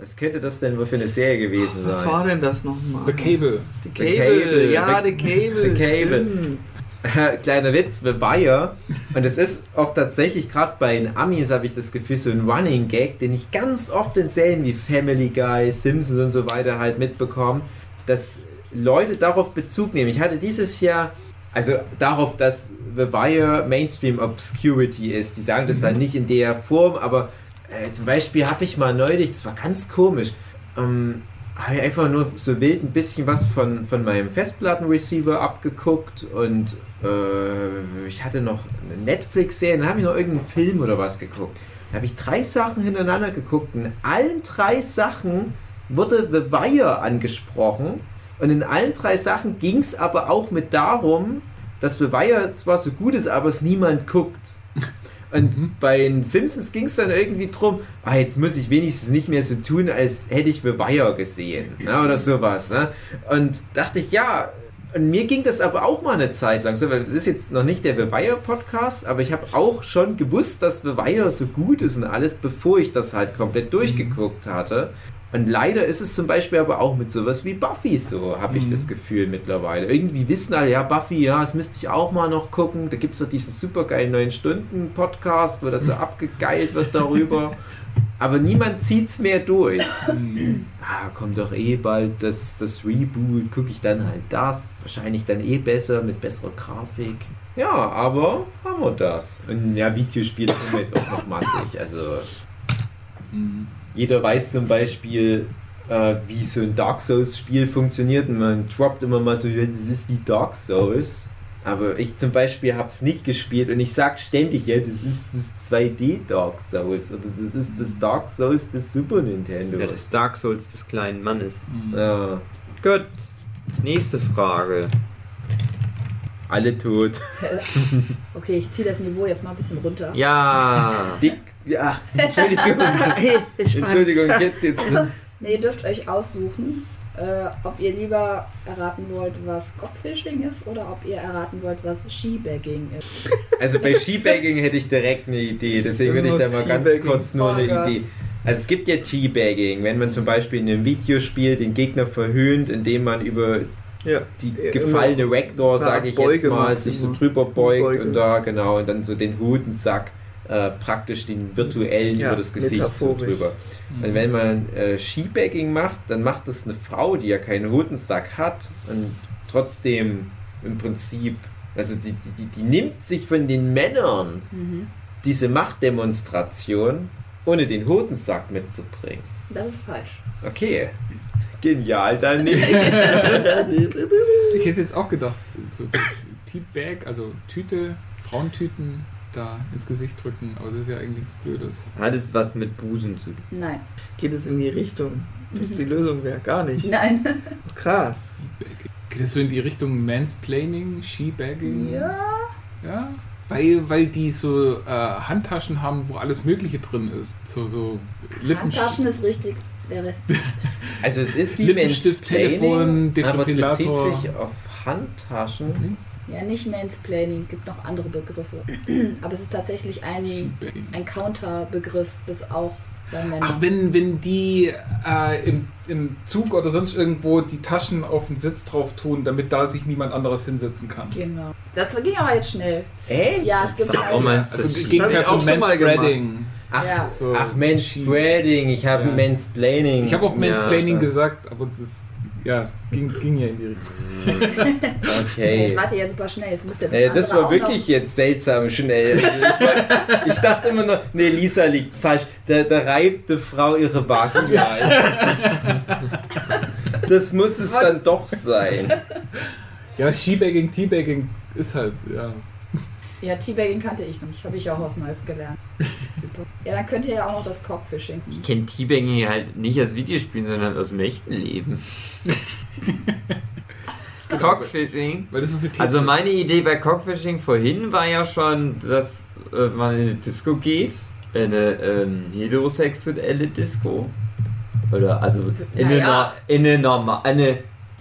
Was könnte das denn wohl für eine Serie gewesen Was sein? war denn das nochmal? The Cable. The The Cable. Cable. Ja, The- The Cable. The Cable. stimmt. *laughs* Kleiner Witz, The Wire. Und es ist auch tatsächlich, gerade bei den Amis habe ich das Gefühl, so ein Running Gag, den ich ganz oft in Serien wie Family Guy, Simpsons und so weiter halt mitbekomme, dass Leute darauf Bezug nehmen. Ich hatte dieses Jahr, also darauf, dass The Wire Mainstream Obscurity ist. Die sagen das dann nicht in der Form, aber äh, zum Beispiel habe ich mal neulich, das war ganz komisch, ähm, habe ich einfach nur so wild ein bisschen was von, von meinem Festplattenreceiver abgeguckt und äh, ich hatte noch eine Netflix-Serie, dann habe ich noch irgendeinen Film oder was geguckt. Da habe ich drei Sachen hintereinander geguckt und in allen drei Sachen wurde The Wire angesprochen und in allen drei Sachen ging es aber auch mit darum, dass The Wire zwar so gut ist, aber es niemand guckt. Und bei den Simpsons ging es dann irgendwie drum, ah, jetzt muss ich wenigstens nicht mehr so tun, als hätte ich The Wire gesehen. Ne, oder sowas. Ne? Und dachte ich, ja, und mir ging das aber auch mal eine Zeit lang so, weil das ist jetzt noch nicht der The Wire Podcast, aber ich habe auch schon gewusst, dass The Wire so gut ist und alles, bevor ich das halt komplett durchgeguckt hatte. Und leider ist es zum Beispiel aber auch mit sowas wie Buffy so, habe ich Mhm. das Gefühl mittlerweile. Irgendwie wissen alle, ja, Buffy, ja, das müsste ich auch mal noch gucken. Da gibt es doch diesen supergeilen 9-Stunden-Podcast, wo das so abgegeilt wird darüber. *laughs* Aber niemand zieht es mehr durch. Ah, kommt doch eh bald das, das Reboot, gucke ich dann halt das. Wahrscheinlich dann eh besser, mit besserer Grafik. Ja, aber haben wir das. Und ja, Videospiele sind wir jetzt auch noch massig. Also jeder weiß zum Beispiel, äh, wie so ein Dark Souls-Spiel funktioniert und man droppt immer mal so, ja, das ist wie Dark Souls. Aber ich zum Beispiel habe es nicht gespielt und ich sag ständig, ja, das ist das 2D Dark Souls oder das ist das Dark Souls des Super Nintendo. Ja, das Dark Souls des kleinen Mannes. Ja. Gut. Nächste Frage. Alle tot. Okay, ich ziehe das Niveau jetzt mal ein bisschen runter. Ja. Dick. Ja, Entschuldigung. *laughs* Hey, ich Entschuldigung, jetzt, jetzt. Ne, ihr dürft euch aussuchen, äh, ob ihr lieber erraten wollt, was Cockfishing ist oder ob ihr erraten wollt, was Skibagging ist. Also bei Skibagging hätte ich direkt eine Idee, deswegen würde ich da mal ganz kurz nur Oh eine Gott. Idee. Also es gibt ja Teabagging, wenn man zum Beispiel in einem Videospiel den Gegner verhöhnt, indem man über Ja. die gefallene Ja, sage ich jetzt mal, sich so drüber beugt Beuge. und da genau und dann so den Hodensack äh, praktisch den virtuellen Ja, über das Gesicht so drüber. Und wenn man äh, Skibagging macht, dann macht das eine Frau, die ja keinen Hodensack hat und trotzdem im Prinzip, also die, die, die, die nimmt sich von den Männern Mhm. diese Machtdemonstration, ohne den Hodensack mitzubringen. Das ist falsch. Okay. Genial, dann *laughs* Ich hätte jetzt auch gedacht, so, so Teabag, also Tüte, Frauentüten da ins Gesicht drücken, aber das ist ja eigentlich nichts Blödes. Hat es was mit Busen zu tun? Nein. Geht es in die Richtung, dass die Lösung wäre? Gar nicht. Nein. Krass. Geht das so in die Richtung Mansplaining, Skibagging? Ja. Ja. Weil, weil die so äh, Handtaschen haben, wo alles Mögliche drin ist. So, so Lippen Handtaschen ist richtig, der Rest nicht. Also es ist wie Lippenstift, Mansplaining, Telefon, aber es bezieht Defibrillator. sich auf Handtaschen. Ja, nicht Mansplaining, gibt noch andere Begriffe. *clears throat* Aber es ist tatsächlich ein, ein Counterbegriff, das auch bei Männern. Ach, wenn, wenn die äh, im, im Zug oder sonst irgendwo die Taschen auf den Sitz drauf tun, damit da sich niemand anderes hinsetzen kann. Genau. Das ging aber jetzt schnell. Echt? Ja, es gibt meinst du Also das? gegen ich auch schon mal Manspreading. Ach, Ja. So. ach Manspreading, ich habe Ja. Mansplaining. Ich habe auch Mansplaining Ja, gesagt, aber das ja, ging, ging ja in die Richtung. Okay. Jetzt wart ihr ja super schnell. Jetzt müsst ihr das, Äh, das war wirklich jetzt seltsam schnell. Also ich, war, ich dachte immer noch, nee, Lisa liegt falsch. Da, da reibt eine Frau ihre Vagina. *laughs* Das muss es Was? dann doch sein. Ja, Skibagging, Teabagging ist halt, ja. Ja, Teabagging kannte ich noch nicht. Habe ich auch was Neues gelernt. *laughs* Super. Ja, dann könnt ihr ja auch noch das Cockfishing. Ich kenne Teabagging halt nicht als Videospiel, sondern aus dem echten Leben. *laughs* Cockfishing. Weil das so viel Also meine Idee bei Cockfishing vorhin war ja schon, dass äh, man in eine Disco geht, in eine ähm, heterosexuelle Disco. Oder also in eine, Naja. Nor- in eine normal, eine,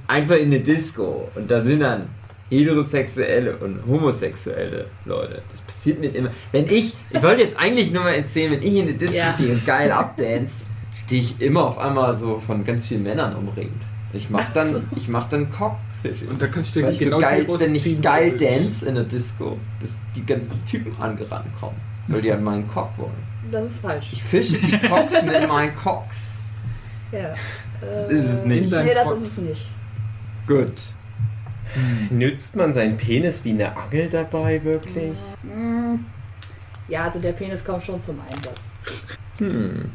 einfach in eine Disco. Und da sind dann heterosexuelle und homosexuelle Leute. Das passiert mir immer. Wenn ich, ich wollte jetzt eigentlich nur mal erzählen, wenn ich in eine Disco Ja. gehe und geil abdance, stehe ich immer auf einmal so von ganz vielen Männern umringt. Ich mach dann, ich mach dann Cockfishing. Und da kannst du genau so geil, wenn ich geil dance in der Disco, dass die ganzen Typen angerannt kommen, weil die an meinen Cock wollen. Das ist falsch. Ich fische die Cocks *laughs* mit meinen Cocks. Ja. Das Äh, ist es nicht. Nee, das ist es nicht. Gut. Nützt man seinen Penis wie eine Angel dabei wirklich? Mm. Ja, also der Penis kommt schon zum Einsatz. Hm.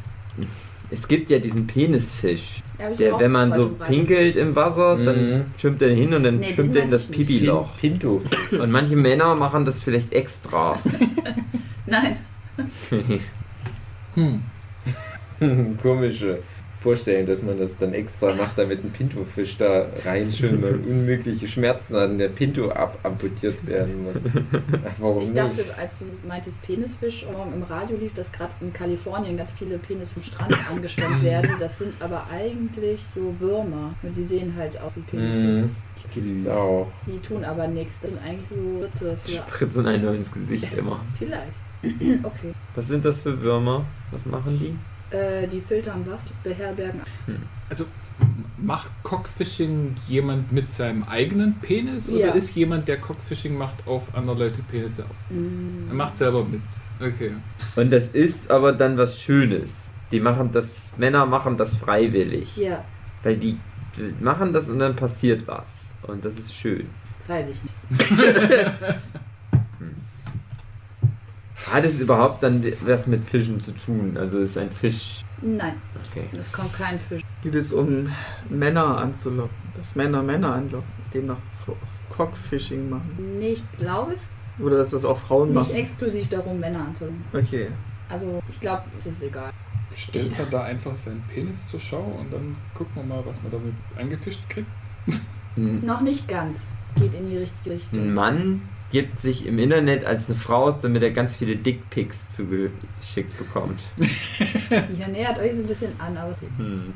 Es gibt ja diesen Penisfisch, der, wenn man so pinkelt im Wasser, Mhm. dann schwimmt er hin und dann Nee, schwimmt er in das. Pipi-Loch. Pin Pinto. Und manche Männer machen das vielleicht extra. *laughs* Nein. *laughs* Hm. *laughs* Komische Vorstellung, dass man das dann extra macht, damit ein Pinto-Fisch da reinschwimmt und *laughs* unmögliche Schmerzen an der Pinto abamputiert werden muss. *laughs* Warum Ich nicht? dachte, als du meintest Penisfisch, morgen im Radio lief, dass gerade in Kalifornien ganz viele Penis vom Strand *laughs* angeschwemmt werden. Das sind aber eigentlich so Würmer. Und die sehen halt aus wie Penisse. Mhm. Süß. auch. Die tun aber nichts. Das sind eigentlich so Schritte für. Spritzen einen nur ins Gesicht immer. Vielleicht. *clears throat* Okay. Was sind das für Würmer? Was machen die? Äh, die filtern was, beherbergen. Also macht Cockfishing jemand mit seinem eigenen Penis oder Ja. ist jemand, der Cockfishing macht, auf andere Leute Penisse aus? Mm. Er macht selber mit. Okay. Und das ist aber dann was Schönes. Die machen das, Männer machen das freiwillig. Ja, Weil die die machen das und dann passiert was. Und das ist schön. weiß ich nicht. *laughs* *laughs* Hat es überhaupt dann was mit Fischen zu tun? Also ist ein Fisch. Nein, Okay. es kommt kein Fisch. Geht es um Männer anzulocken, dass Männer Männer anlocken, demnach Cockfishing machen. Nee, ich glaube es Oder dass das auch Frauen nicht machen. exklusiv darum, Männer anzulocken. Okay. Also, ich glaube, es ist egal. Stellt man da einfach seinen Penis zur Schau und dann guckt man mal, was man damit eingefischt kriegt? Hm. Noch nicht ganz. geht in die richtige Ein Richtung. Mann gibt sich im Internet als eine Frau aus, damit er ganz viele Dickpics zugeschickt bekommt. *laughs* Ihr nähert euch so ein bisschen an, aber Hm.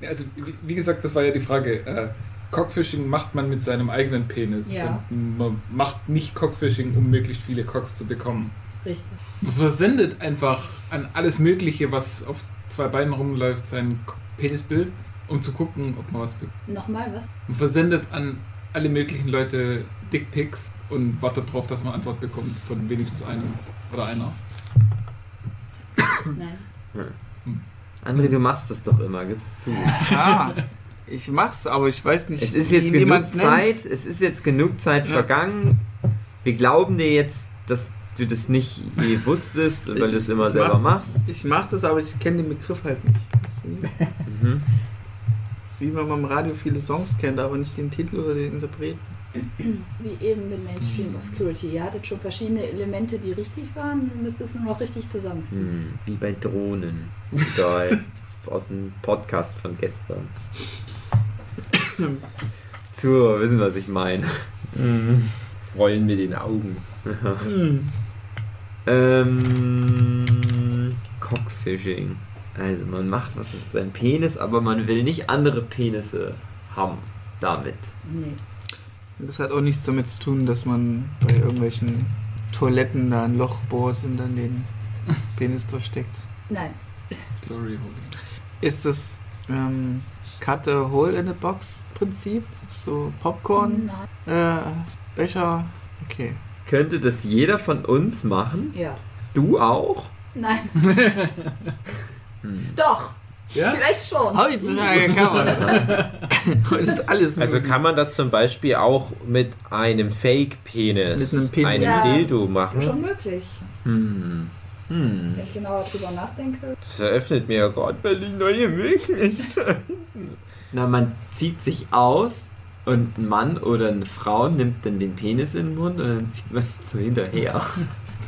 Ja, Also, wie, gesagt, das war ja die Frage. Äh, Cockfishing macht man mit seinem eigenen Penis. Ja. Und man macht nicht Cockfishing, um möglichst viele Cocks zu bekommen. richtig. Man versendet einfach an alles Mögliche, was auf zwei Beinen rumläuft, sein Penisbild, um zu gucken, ob man was bekommt. Nochmal was? Man versendet an alle möglichen Leute Dickpics und wartet darauf, dass man Antwort bekommt von wenigstens einem oder einer. Nein. André, du machst das doch immer, gib's zu. Ja, ich mach's, aber ich weiß nicht, Es ist jetzt wie genug man's nennt. Zeit, es ist jetzt genug Zeit Ja. vergangen. Wir glauben dir jetzt, dass du das nicht je *laughs* wusstest, weil Ich- du es immer selber mach's- machst. Ich mach das, aber ich kenne den Begriff halt nicht. Weißt du nicht? Das Mhm. ist wie wenn man im Radio viele Songs kennt, aber nicht den Titel oder den Interpreten. Wie eben mit Mainstream Obscurity. Ihr hattet schon verschiedene Elemente, die richtig waren, ihr müsst es nur noch richtig zusammenfügen. Hm, wie bei Drohnen. Egal. *laughs* Aus dem Podcast von gestern. *coughs* Zu, wissen, was ich meine. Mhm. Rollen mit den Augen. *laughs* Ähm, Cockfishing. Also man macht was mit seinem Penis, aber man will nicht andere Penisse haben damit. Nee. Das hat auch nichts damit zu tun, dass man bei irgendwelchen Toiletten da ein Loch bohrt und dann den *laughs* Penis durchsteckt. Nein. Glory Hole. Ist das ähm, Cut a Hole in a Box Prinzip? So Popcorn, Nein. äh, Becher? Okay. Könnte das jeder von uns machen? Ja. Du auch? Nein. *laughs* *laughs* Hm. Doch. Ja? Vielleicht schon. Heutzutage kann man das. *laughs* Heute ist alles Also kann man das zum Beispiel auch mit einem Fake-Penis, Mit einem Penis. einem Ja. Dildo machen? Schon möglich. Hm. Hm. Wenn ich genauer drüber nachdenke. Das eröffnet mir ja gerade völlig neue Möglichkeiten. *laughs* Na, man zieht sich aus und ein Mann oder eine Frau nimmt dann den Penis in den Mund und dann zieht man so hinterher.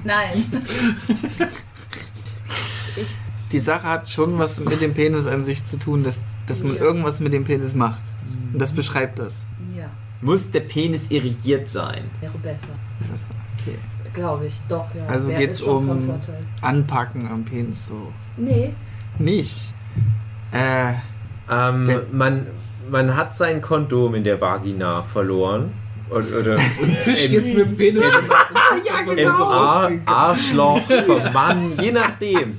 Nein. *laughs* Die Sache hat schon was mit dem Penis an sich zu tun, dass, dass man Ja. irgendwas mit dem Penis macht. Und das beschreibt das. Ja. Muss der Penis irrigiert sein? Wäre besser. das okay. Glaube ich. Doch, ja. Also Wäre- geht's ist schon von um-. Anpacken am Penis so. Nee. Nicht. Äh, Ähm, man, man hat sein Kondom in der Vagina verloren. Oder, *laughs* oder Fisch im, jetzt mit dem Penis. im *laughs* Ar Arschloch vom Mann, je nachdem.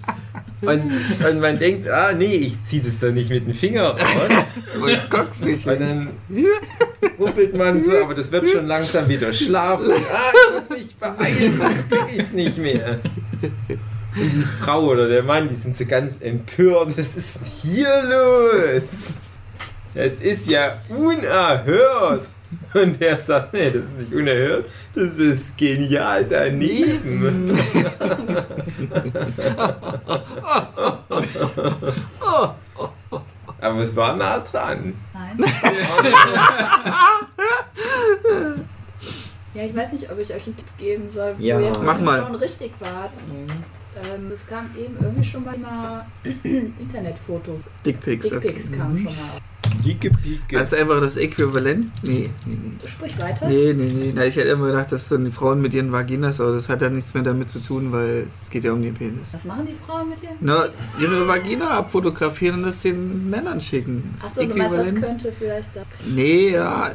Und, und man denkt, ah nee, ich zieh das doch nicht mit dem Finger raus. *laughs* und dann ruppelt man so, aber das wird schon langsam wieder schlafen. Ah, ich muss mich beeilen, sonst krieg ich's nicht mehr. Und die Frau oder der Mann, die sind so ganz empört. Was ist denn hier los? Das ist ja unerhört. Und er sagt, nee, das ist nicht unerhört, das ist genial daneben. Aber es war nah dran. Nein. ja, ich weiß nicht, ob ich euch einen Tipp geben soll, wo Ja. ihr Mach mal. schon richtig wart. Ähm, es kam eben irgendwie schon mal, mal *clears throat* Internetfotos. Dickpics. Dickpics okay. kamen Mhm. schon mal. Dicke Pike. Das ist einfach das Äquivalent? Nee, nee, nee. Sprich weiter. Nee, nee, nee. Na, ich hätte immer gedacht, dass dann die Frauen mit ihren Vaginas, aber das hat ja nichts mehr damit zu tun, weil es geht ja um den Penis. Was machen die Frauen mit dir? Na, ihre Vagina abfotografieren und das den Männern schicken. Das Achso, du meinst, das könnte vielleicht das. Nee, ja.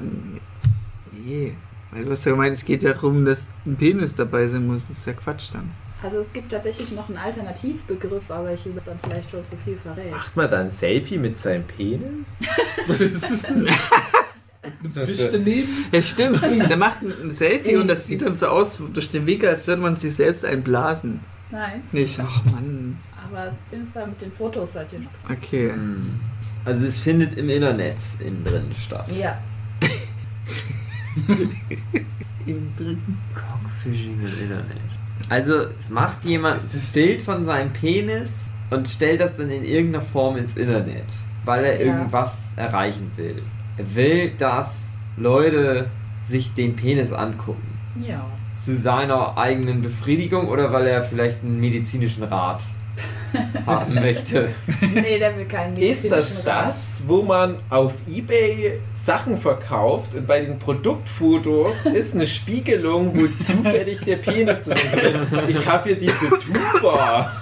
Nee. Weil du hast ja gemeint, es geht ja darum, dass ein Penis dabei sein muss. Das ist ja Quatsch dann. Also es gibt tatsächlich noch einen Alternativbegriff, aber ich will dann vielleicht schon zu viel verrät. Macht man da ein Selfie mit seinem Penis? *laughs* Fisch daneben. Ja, stimmt. Der macht ein ein Selfie und das sieht dann so aus durch den Winkel, als würde man sich selbst einblasen. Nein, Nicht, ach Mann. aber auf jeden Fall mit den Fotos seid ihr noch. Okay. Hm. Also es findet im Internet innen drin statt. Ja, *laughs* Innen drin. Cockfishing im Internet. Also es macht jemand das Bild von seinem Penis und stellt das dann in irgendeiner Form ins Internet, weil er Ja. irgendwas erreichen will. Er will, dass Leute sich den Penis angucken. ja. zu seiner eigenen Befriedigung oder weil er vielleicht einen medizinischen Rat haben möchte? Nee, der will keinen Ist das das, wo man auf Ebay Sachen verkauft und bei den Produktfotos ist eine Spiegelung, wo zufällig der Penis zu sehen ist? Ich habe hier diese Tuba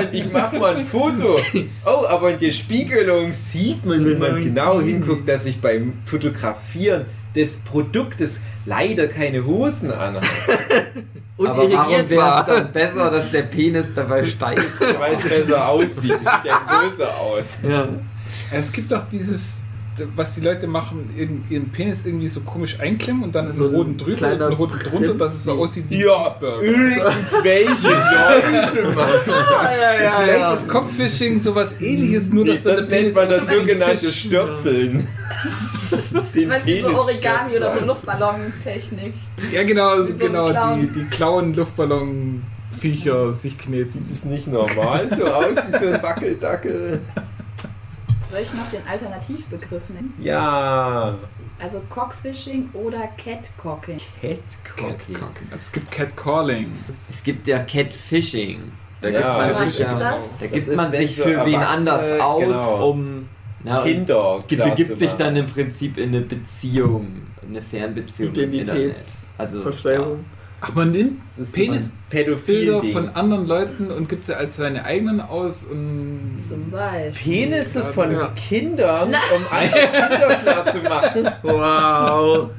und ich mache mal ein Foto. Oh, aber in der Spiegelung sieht man, wenn man genau hinguckt, dass ich beim Fotografieren des Produktes leider keine Hosen anhat. Und Aber warum wäre es dann besser, dass der Penis dabei steigt? *laughs* Weil es besser aussieht. Es sieht ja größer aus. Ja. Es gibt doch dieses, was die Leute machen, ihren, ihren Penis irgendwie so komisch einklemmen und dann so einen roten drüber und einen roten drunter, dass es so aussieht wie ein Ja, Cheeseburger. irgendwelche *laughs* Leute machen das. Vielleicht ist Cockfishing sowas ähnliches, nur dass Das dann der nennt man das sogenannte Stürzeln. *laughs* Den Weißt du, so Origami oder so. Luftballontechnik. Ja, genau, so genau, die, die klauen Luftballon-Viecher sich kneten. Sieht es nicht normal so aus wie so ein Wackeldackel? Soll ich noch den Alternativbegriff nennen? Ja. Also Cockfishing oder Catcocking. Catcocking. Also es gibt Catcalling. Es gibt ja Catfishing. Da Ja, gibt man sich ja, da Das gibt man sich so für wen anders aus, genau. um na, Kinder. begibt zu sich dann im Prinzip in eine Beziehung, eine Fernbeziehung im Internet. Also Identitätsverschwörung. Ach, man nimmt Das ist Penis- so ein Pädophil-Ding. Bilder von anderen Leuten und gibt sie als seine eigenen aus und. Zum Beispiel. Penisse von Ja. Kindern, Na. um andere Kinder klar zu machen. *laughs* Wow.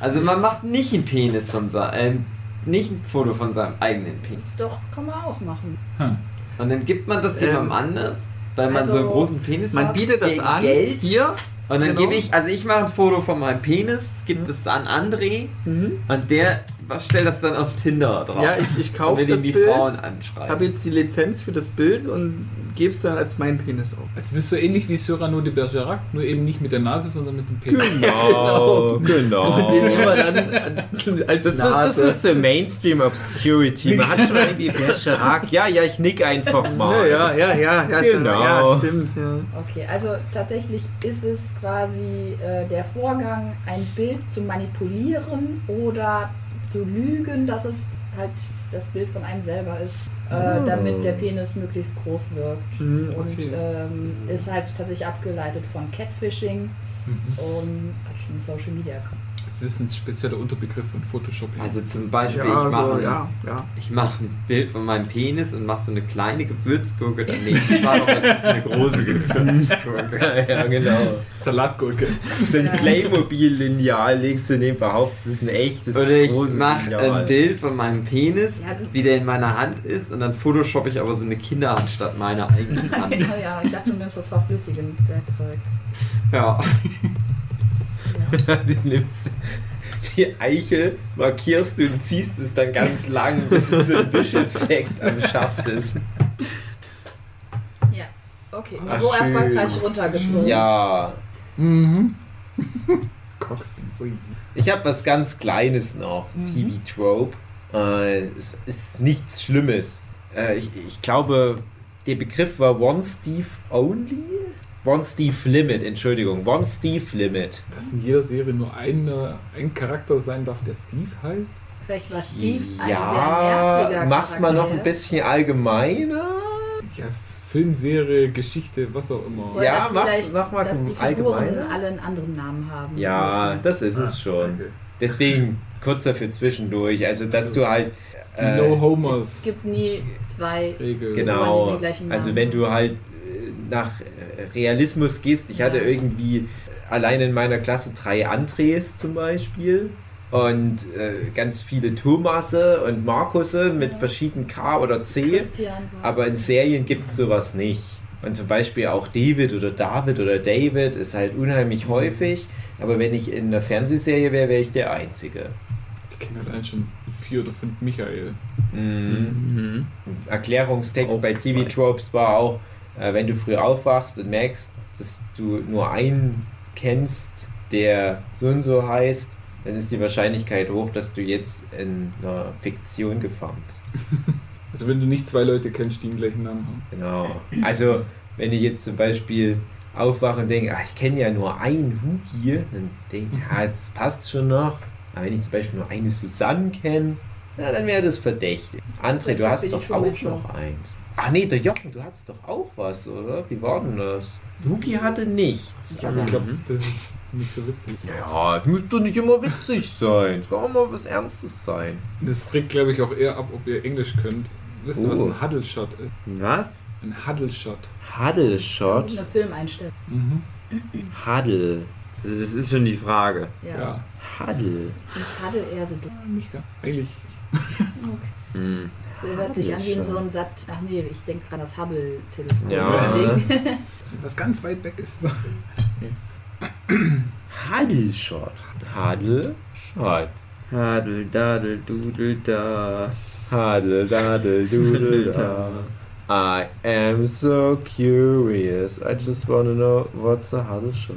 Also man macht nicht ein Penis von seinem, nicht ein Foto von seinem eigenen Penis. Doch, kann man auch machen. Hm. Und dann gibt man das Ähm, jemandem anders, weil man also so einen großen Penis Man hat. bietet das an. Geld. Hier. Und dann Genau. gebe ich, also ich mache ein Foto von meinem Penis, gibt es an André Mhm. und der was stellt das dann auf Tinder drauf. Ja, ich, ich kaufe das die Bild, Frauen habe anschreiben. jetzt die Lizenz für das Bild und gebe es dann als mein Penis auf. Also das ist so ähnlich wie Cyrano de Bergerac, nur eben nicht mit der Nase, sondern mit dem Penis. Genau, genau. Den immer dann an- als Das ist, das Nase. ist so Mainstream Obscurity. Man hat schon irgendwie Bergerac. Ja, ja, ich nick einfach mal. ja, ja, ja, ja, Genau. ja, stimmt. Ja. Okay, also tatsächlich ist es quasi äh, der Vorgang, ein Bild zu manipulieren oder zu lügen, dass es halt das Bild von einem selber ist, äh, Oh. damit der Penis möglichst groß wirkt. Mhm, Und okay. ähm, ist halt tatsächlich abgeleitet von Catfishing Mhm. und hat schon Social Media. Das ist ein spezieller Unterbegriff von Photoshopping. Also zum Beispiel, Ja, ich mache so, ja, ja. ich mach ein Bild von meinem Penis und mache so eine kleine Gewürzgurke daneben. Ich sage doch, das ist eine große Gewürzgurke. *laughs* Ja, genau. Salatgurke. So ein Playmobil-Lineal legst du neben behauptet, das ist ein echtes Oder ich mache ein Bild von meinem Penis, wie der in meiner Hand ist, und dann photoshoppe ich aber so eine Kinderhand statt meiner eigenen *laughs* Hand. ja, ich dachte, du nimmst das verflüssigende Werkzeug. Ja. *laughs* Du nimmst die Eichel, markierst du und ziehst es dann ganz lang, bis es so ein Wischeffekt am Schaft ist. Ja. Okay, Ach, Niveau schön. erfolgreich runtergezogen. Ja. Mhm. *laughs* Ich habe was ganz Kleines noch. Mhm. TV-Trope. Äh, es ist nichts Schlimmes. Äh, ich, ich glaube, der Begriff war One Steve Only? One Steve Limit, Entschuldigung. One Steve Limit. Dass in jeder Serie nur eine, ein Charakter sein darf, der Steve heißt. Vielleicht war Steve ein sehr Ja, nerviger mach's mal noch ein Charakter. bisschen allgemeiner. Ja, Filmserie, Geschichte, was auch immer. Oder Ja, mach's vielleicht, noch mal dass die allgemeiner. Figuren alle einen anderen Namen haben. Ja, müssen. das ist es schon. Okay. Deswegen kurzer für zwischendurch. Also, dass du halt. Die äh, Es No-Homers gibt nie zwei. Regel. Oder die Genau. den gleichen Also wenn du halt äh, nach Realismus gehst, ich hatte irgendwie allein in meiner Klasse drei Andres zum Beispiel und äh, ganz viele Thomasse und Markusse mit verschiedenen K oder C, aber in Serien gibt es sowas nicht. Und zum Beispiel auch David oder David oder David ist halt unheimlich häufig, aber wenn ich in einer Fernsehserie wäre, wäre ich der Einzige. Ich kenne halt einen schon vier oder fünf Michael. Mhm. Mhm. Erklärungstext Auch bei TV Tropes war auch, äh, wenn du früh aufwachst und merkst, dass du nur einen kennst, der so und so heißt, dann ist die Wahrscheinlichkeit hoch, dass du jetzt in einer Fiktion gefangen bist. *laughs* Also wenn du nicht zwei Leute kennst, die den gleichen Namen haben. Genau. Also, wenn ich jetzt zum Beispiel aufwache und denke, ah, ich kenne ja nur einen Hugi, dann denke ich, ja, das passt schon noch. Aber wenn ich zum Beispiel nur eine Susanne kenne, na, dann wäre das verdächtig. André, du hast doch auch Schulmensch noch eins. Ach nee, der Jochen, du hattest doch auch was, oder? Wie war denn das? Luki hatte nichts. Ich glaube, das ist nicht so witzig. Ja, es muss doch nicht immer witzig sein. Es kann auch mal was Ernstes sein. Das fragt, glaube ich, auch eher ab, ob ihr Englisch könnt. Wisst ihr, was Oh. ein Huddle Shot ist? Was? Ein Huddle Shot. Huddle Shot. Eine Filmeinstellung. Mhm. Huddle. Das ist schon die Frage. Ja. Ja. Huddle. Ist nicht Huddle eher so dumm. Nicht ganz. Eigentlich. Okay. Hm. Das hört sich an wie in so ein Sat. Ach nee, ich denke gerade das Hubble-Teleskop. Ja. Deswegen. Was *laughs* ganz weit weg ist. Huddle Shot. Huddle Shot. Hadel, dadel, dudel, da. Huddle, daddle, doodle, da. I am so curious. I just wanna know what's a Huddle Shot.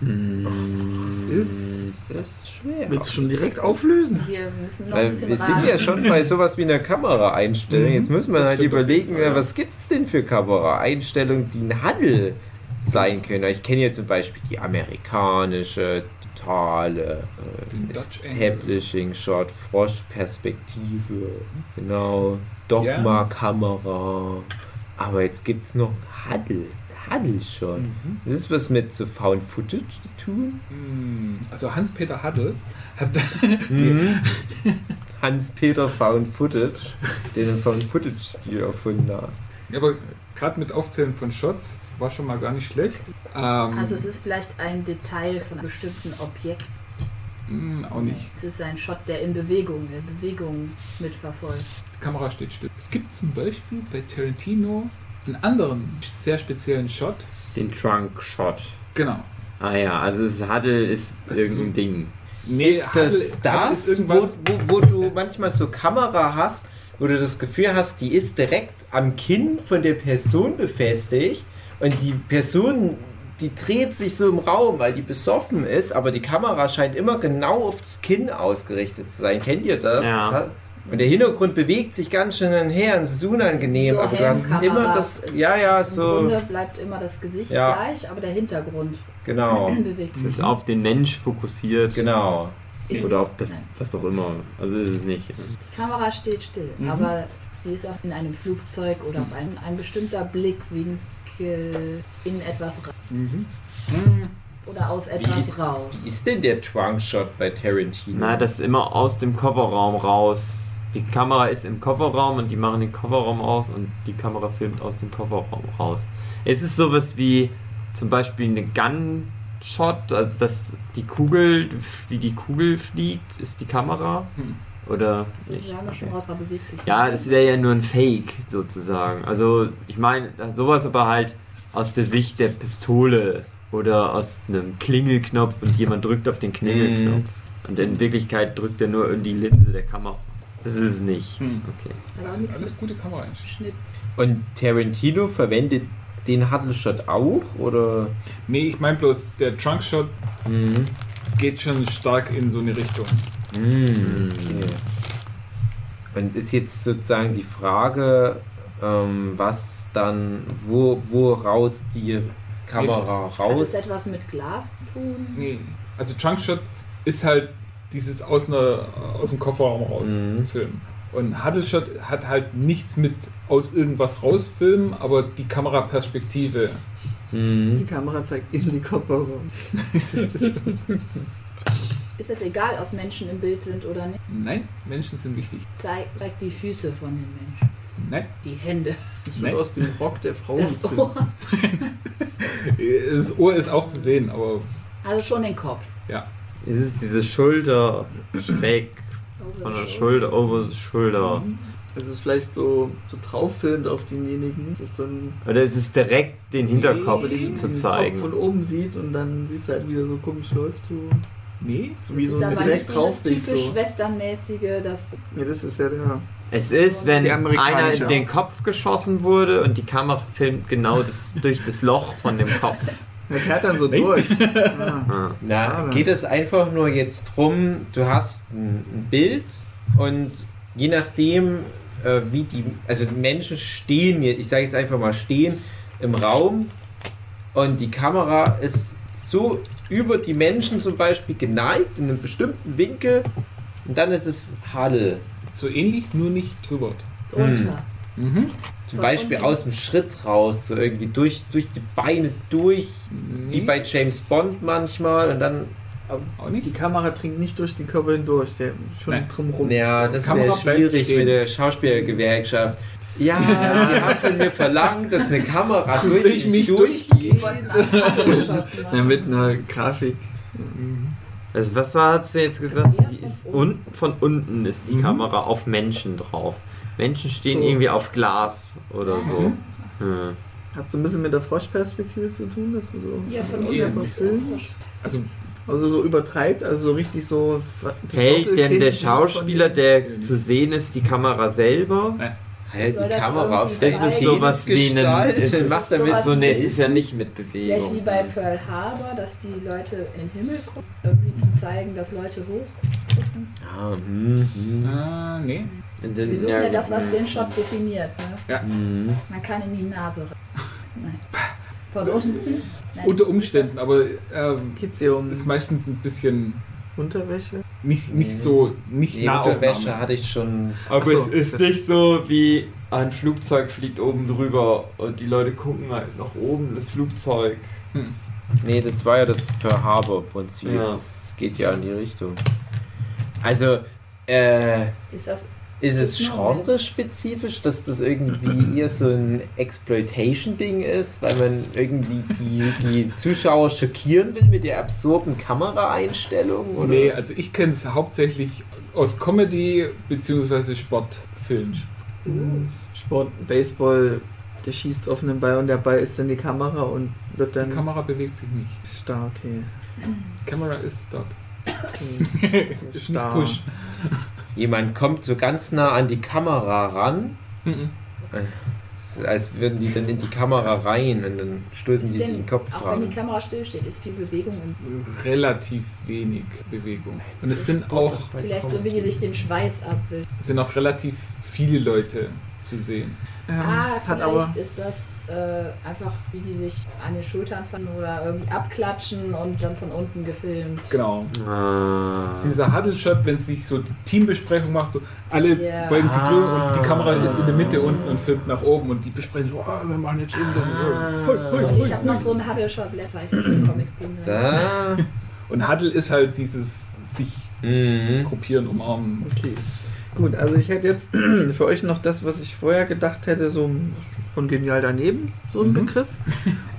Das ist. Das ist schwer. Willst du schon direkt auflösen? Wir müssen noch ein bisschen wir sind raten. ja schon bei sowas wie einer Kameraeinstellung. Mhm. Jetzt müssen wir Das halt überlegen, ja. was gibt's denn für Kameraeinstellungen, die ein Huddle sein können. Ich kenne ja zum Beispiel die amerikanische, totale äh, Establishing Shot, Froschperspektive, genau, Dogma-Kamera. Aber jetzt gibt's noch Huddle, Huddle Shot. Mhm. Das ist was mit so Found Footage zu tun? Mm, Also Hans-Peter Huddle hat Mhm. *laughs* Hans-Peter Found Footage, den Found Footage-Stil erfunden hat. Ja, aber gerade mit Aufzählen von Shots war schon mal gar nicht schlecht. Ähm, Also es ist vielleicht ein Detail von einem bestimmten Objekt. mh, auch nicht. Es ist ein Shot, der in Bewegung, der Bewegung mitverfolgt. Die Kamera steht still. Es gibt zum Beispiel bei Tarantino einen anderen sehr speziellen Shot. Den Trunk Shot. Genau. Ah ja, also das Huddle ist Das ist irgendein Ding. Nee, ist das Huddle- ist das, wo, wo, wo du manchmal so Kamera hast, wo du das Gefühl hast, die ist direkt am Kinn von der Person befestigt und die Person, die dreht sich so im Raum, weil die besoffen ist, aber die Kamera scheint immer genau auf das Kinn ausgerichtet zu sein. Kennt ihr das? Ja. das hat, und der Hintergrund bewegt sich ganz schön hin und her und es ist unangenehm, So aber du hast immer das, ja, ja, Im so, Grunde bleibt immer das Gesicht Ja. gleich, aber der Hintergrund genau, *clears throat* bewegt Es sich. ist auf den Mensch fokussiert. genau. Ist- Oder auf das, Nein. was auch immer. Also ist es nicht. Die Kamera steht still, Mhm. aber sie ist auch in einem Flugzeug oder auf ein, ein bestimmter Blickwinkel in etwas ra- Mhm. oder aus Wie etwas ist, raus. wie ist denn der Trunk-Shot bei Tarantino? Na, das ist immer aus dem Kofferraum raus. Die Kamera ist im Kofferraum und die machen den Kofferraum aus und die Kamera filmt aus dem Kofferraum raus. Es ist sowas wie zum Beispiel eine Gun-Shot, also dass die Kugel, wie die Kugel fliegt, ist die Kamera. Hm. Oder So, nicht? wir haben ja Okay. aber bewegt sich. Ja, das wäre ja nur ein Fake sozusagen. Also ich meine, sowas aber halt aus der Sicht der Pistole oder aus einem Klingelknopf und jemand drückt auf den Klingelknopf. Und in Wirklichkeit drückt er nur in die Linse der Kamera. Das ist es nicht. Hm. Okay. Hat Das nichts alles gute Kameraeinstellungen. Schnitt. Und Tarantino verwendet den Huddle Shot auch oder? Nee, ich meine bloß, der Trunkshot Mhm. geht schon stark in so eine Richtung. Mhm. Okay. Und ist jetzt sozusagen die Frage, ähm, was dann, wo, woraus die Kamera Hat raus. es etwas mit Glas zu tun? Nee. Also Trunkshot ist halt dieses aus, einer, aus dem Kofferraum raus Mhm. filmen. Und Huddleshot hat halt nichts mit aus irgendwas rausfilmen, aber die Kameraperspektive. Die Mhm. Kamera zeigt in die Kofferraum. *laughs* Ist es egal, ob Menschen im Bild sind oder nicht? Nein, Menschen sind wichtig. Zeig, zeig die Füße von den Menschen. Nein. Die Hände. Das wird aus dem Rock der Frau Das. Ohr. *laughs* Das Ohr ist auch zu sehen, aber Also schon den Kopf. ja. Es ist diese Schulter schräg von der Schulter, over the Schulter. Es ist vielleicht so, so drauffilmt auf denjenigen. Es ist dann Oder es ist direkt den Hinterkopf wenn man den zu Kopf zeigen. von oben sieht und dann siehst du halt wieder so komisch läuft. So, Nee. so wie das so aber dieses draufsicht. typisch So. westernmäßige, das Ja, das ist ja der. Es ist, wenn einer in den. Kopf geschossen wurde und die Kamera filmt genau das, durch das Loch von dem Kopf. Der fährt dann so durch. *laughs* Ah. Ah. Na, Schade. geht es einfach nur jetzt drum, du hast ein, Bild und je nachdem, äh, wie die, also die Menschen stehen, ich sage jetzt einfach mal stehen im Raum und die Kamera ist so über die Menschen zum Beispiel geneigt, in einem bestimmten Winkel. Und dann ist es Huddle. So ähnlich, nur nicht drüber. Drunter. Mhm. Zum Beispiel aus dem Schritt raus, so irgendwie durch, durch die Beine durch, wie bei James Bond manchmal. Und dann, Auch nicht? Die Kamera dringt nicht durch den Körper hindurch, der schon Nein. drumherum. ja, das wäre schwierig mit der Schauspielergewerkschaft. Ja, *laughs* die haben von mir verlangt, dass eine Kamera durch Durch mich durchgeht. Ja, mit einer Grafik. Also was war, hast du jetzt gesagt? Die von ist unten. unten, von unten ist die Mhm. Kamera auf Menschen drauf. Menschen stehen So. irgendwie auf Glas oder so. Mhm. Hm. Hat so ein bisschen mit der Froschperspektive zu tun, dass man so. Ja, von Ja, unten. Also, Also so übertreibt, also so richtig so. Hält denn der Schauspieler, der zu sehen ist, die Kamera selber? Hält Soll die Kamera auf Es seine ist sowas wie ein. Es ist macht damit so, ne, es ist ja nicht mit Vielleicht wie Bewegung. bei Pearl Harbor, dass die Leute in den Himmel gucken, irgendwie zu zeigen, dass Leute hoch gucken. Ah, hm, hm, ah, nee. Und dann- Wir suchen ja, das, was den Shot definiert. Ne? hm. Man kann in die Nase rein. *laughs* Nein. Von unten. Nein, Unter Umständen, aber ähm, Geht's hier um ist meistens ein bisschen Unterwäsche? nicht, nicht so, nicht nah Unterwäsche hatte ich schon. Aber so. es ist nicht so wie ein Flugzeug fliegt oben drüber und die Leute gucken halt nach oben das Flugzeug. Hm. Nee, das war ja das Pearl Harbor Prinzip. Ja. Das geht ja in die Richtung. Also, äh, Ist das ist es genre-spezifisch, dass das irgendwie eher so ein Exploitation-Ding ist, weil man irgendwie die, die Zuschauer schockieren will mit der absurden Kameraeinstellung? Oder? Nee, also ich kenne es hauptsächlich aus Comedy bzw. Sportfilmen. Sport, Baseball, der schießt auf einen Ball und der Ball ist dann die Kamera und wird Die dann Kamera bewegt sich nicht. stark. Okay. Die Kamera ist stop. Ist nicht push. Jemand kommt so ganz nah an die Kamera ran, Mhm. als würden die dann in die Kamera rein und dann stoßen ist die sich den Kopf auch wenn die dran. Kamera stillsteht, ist viel Bewegung im Relativ wenig Bewegung. Und es sind auch, Vielleicht so, wie die sich den Schweiß abwischt. es sind auch relativ viele Leute zu sehen. Ähm, ah, hat vielleicht aber ist das äh, einfach, wie die sich an den Schultern fangen oder irgendwie abklatschen und dann von unten gefilmt. Genau. Ah. Das ist dieser Huddle-Shot, wenn es sich so die Teambesprechung macht, so alle Ja. beugen sich drüber und die Ah. Kamera ist in der Mitte unten und filmt nach oben und die besprechen so, oh, wir machen jetzt irgendeinen. Hoi, hoi, Und ich habe noch so einen Huddle-Shot letztens in Comics. Da. *laughs* Und Huddle ist halt dieses sich Mhm. gruppieren, umarmen. Okay. Gut, also ich hätte jetzt *clears throat* für euch noch das, was ich vorher gedacht hätte, so von genial daneben, so ein Mhm. Begriff.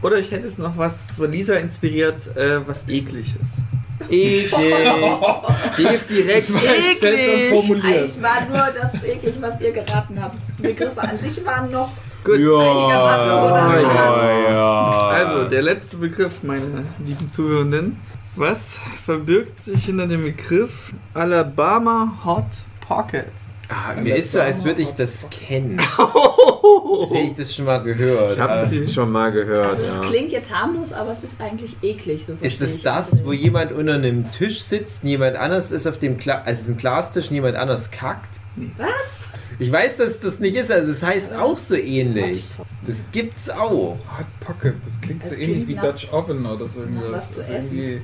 Oder ich hätte es noch was von Lisa inspiriert, äh, was eklig ist. Eklig. Dave direkt Das war eklig. formuliert. Eigentlich war nur das eklig, was ihr geraten habt. Die Begriffe an sich waren noch Gut. einigermaßen moderat. ja. Also, der letzte Begriff, meine lieben Zuhörenden. Was verbirgt sich hinter dem Begriff Alabama Hot Pocket? Ah, mir ist so, als würde ich das *laughs* kennen. Als hätte ich das schon mal gehört. Ich habe das schon mal gehört. Also es ja. klingt jetzt harmlos, aber es ist eigentlich eklig. So ist es ich das, wo jemand unter einem Tisch sitzt, jemand anders ist auf dem Gla also es ist ein Glastisch, jemand anders kackt? Was? Ich weiß, dass das nicht ist, also es heißt auch so ähnlich. Das gibt's auch. Hot Pocket, das klingt so Das ähnlich klingt wie Dutch Oven oder so irgendwas. was zu Also essen.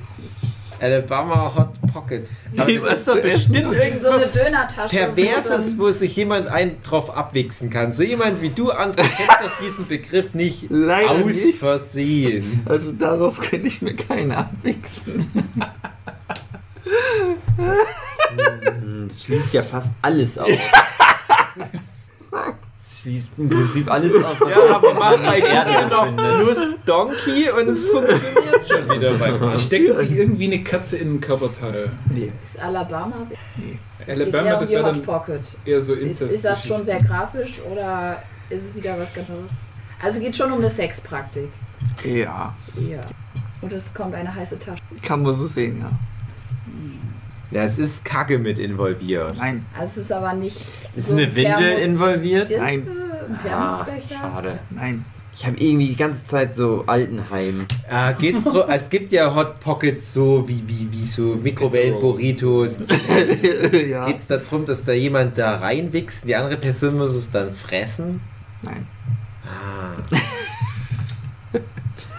Alabama Hot Pocket. Aber Nee, das ist doch bestimmt Irgend so eine Dönertasche. Perverses, wo sich jemand einen drauf abwichsen kann. So jemand wie du, André, kennt doch diesen Begriff nicht Leider aus nicht. Versehen. Also darauf kann ich mir keiner abwichsen. Hm, Das schließt ja fast alles aus. Das schließt im Prinzip alles aus, was Ja, aber mach man bei Google Erde noch plus Donkey und es funktioniert schon wieder bei *laughs* stecken sich irgendwie eine Katze in ein Körperteil. Nee. Ist Alabama? Eher Alabama, um das die wäre Hot dann Pocket. eher so Ist, Inzest. ist das schon sehr grafisch oder ist es wieder was ganz anderes? Also geht schon um eine Sexpraktik. Ja, Ja. Und es kommt eine heiße Tasche. kann man so sehen, ja. Ja, es ist Kacke mit involviert. Nein, Also es ist aber nicht. Ist so eine ein Windel involviert? Nein. Ein Ah, Thermosbecher. schade. nein. Ich habe irgendwie die ganze Zeit so Altenheim. Äh, geht's so, es gibt ja Hot Pockets so wie, wie, wie so Mikrowellen-Burritos. *laughs* ja. Geht's darum, dass da jemand da reinwichst, die andere Person muss es dann fressen? Nein. Ah. *laughs*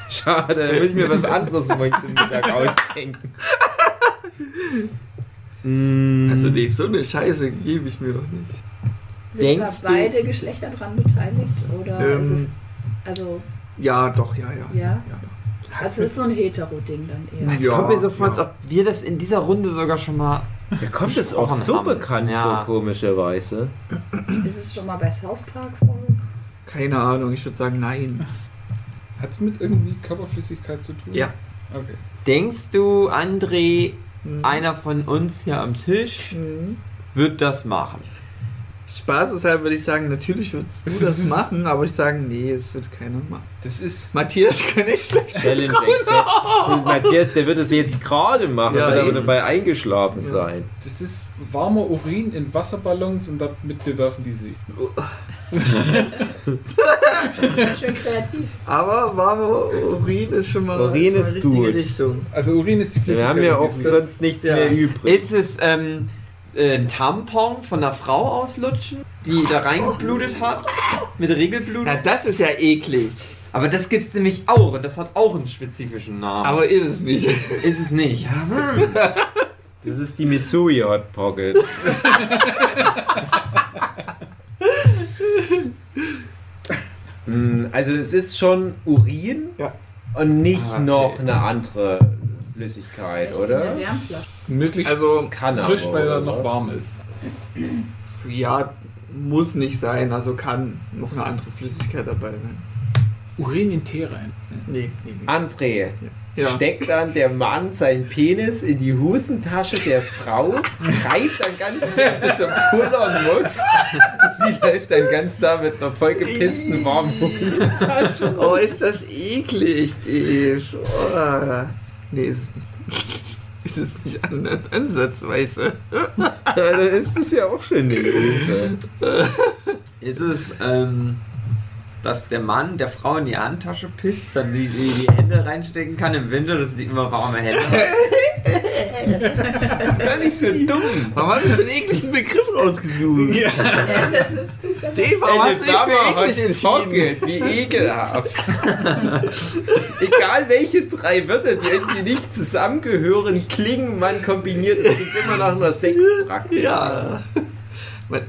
schade. Dann muss ich mir was anderes morgen zum Mittag ausdenken. Mm, Also nee, so eine Scheiße gebe ich mir doch nicht. Sind Denkst da du- beide Geschlechter dran beteiligt? Oder Ähm, ist es. Also, Ja, doch, ja, ja. ja. ja, Also es ist so ein Hetero-Ding dann eher. Es Ja, kommt mir so vor, ja. als ob wir das in dieser Runde sogar schon mal. Mir kommt es auch so haben. bekannt Ja. vor, komischerweise. Ist es schon mal bei South Park vorgekommen? Keine Ahnung, ich würde sagen nein. Hat es mit irgendwie Körperflüssigkeit zu tun? Ja. Okay. Denkst du, André, Mhm. einer von uns hier am Tisch, Mhm. wird das machen? Spaßeshalber würde ich sagen, natürlich würdest du das *laughs* machen, aber ich sage, nee, es wird keiner machen. Das ist. Matthias kann nicht schlecht. Challenge accept. Matthias, der wird es jetzt gerade machen, Ja, wird aber dabei eingeschlafen Ja. sein. Das ist warmer Urin in Wasserballons und damit bewerfen die sich. *laughs* Schön kreativ. Aber warmer Urin ist schon mal Urin schon mal ist richtige gut. Richtung. Also Urin ist die Flüssigkeit. Wir haben ja auch sonst nichts Ja. mehr übrig. Ist es ähm, ein Tampon von einer Frau auslutschen, die da reingeblutet hat? Mit Regelblut? Na, das ist ja eklig. Aber das gibt's nämlich auch und das hat auch einen spezifischen Namen. Aber ist es nicht. *laughs* ist es nicht. Ja, Mann. Das ist die Missouri Hot Pocket. *laughs* Hm, also es ist schon Urin Ja. und nicht Ah, okay. noch eine andere Flüssigkeit, Vielleicht in oder? der Wärmflasche. Möglichst Also, Kann frisch, aber, weil er oder noch was? warm ist. ja, muss nicht sein. Also kann noch eine andere Flüssigkeit dabei sein. Urin in Tee rein. Nee, nee, nee. André, Ja. steckt dann der Mann seinen Penis in die Hosentasche der Frau, reibt dann ganz *laughs* sehr, bis er pullern muss. Die läuft dann ganz da mit einer vollgepissten warmen *laughs* Hosentasche. Oh, ist das eklig, Dave. Oh. Nee, ist es nicht. *laughs* Ist es nicht an, ansatzweise. Ja, dann ist es ja auch schon eine Hilfe. *laughs* Ist es, ähm, dass der Mann der Frau in die Handtasche pisst, dann die, die, die Hände reinstecken kann im Winter, dass die immer warme Hände hat? Das ist gar nicht so dumm. Warum habe ich den ekligen Begriff rausgesucht? Ja. Dave, warum hast du dich für eklig entschieden? Pocket, wie ekelhaft. Egal welche drei Wörter, die irgendwie nicht zusammengehören, klingen, man kombiniert, es immer nach einer Sexpraktik. Ja.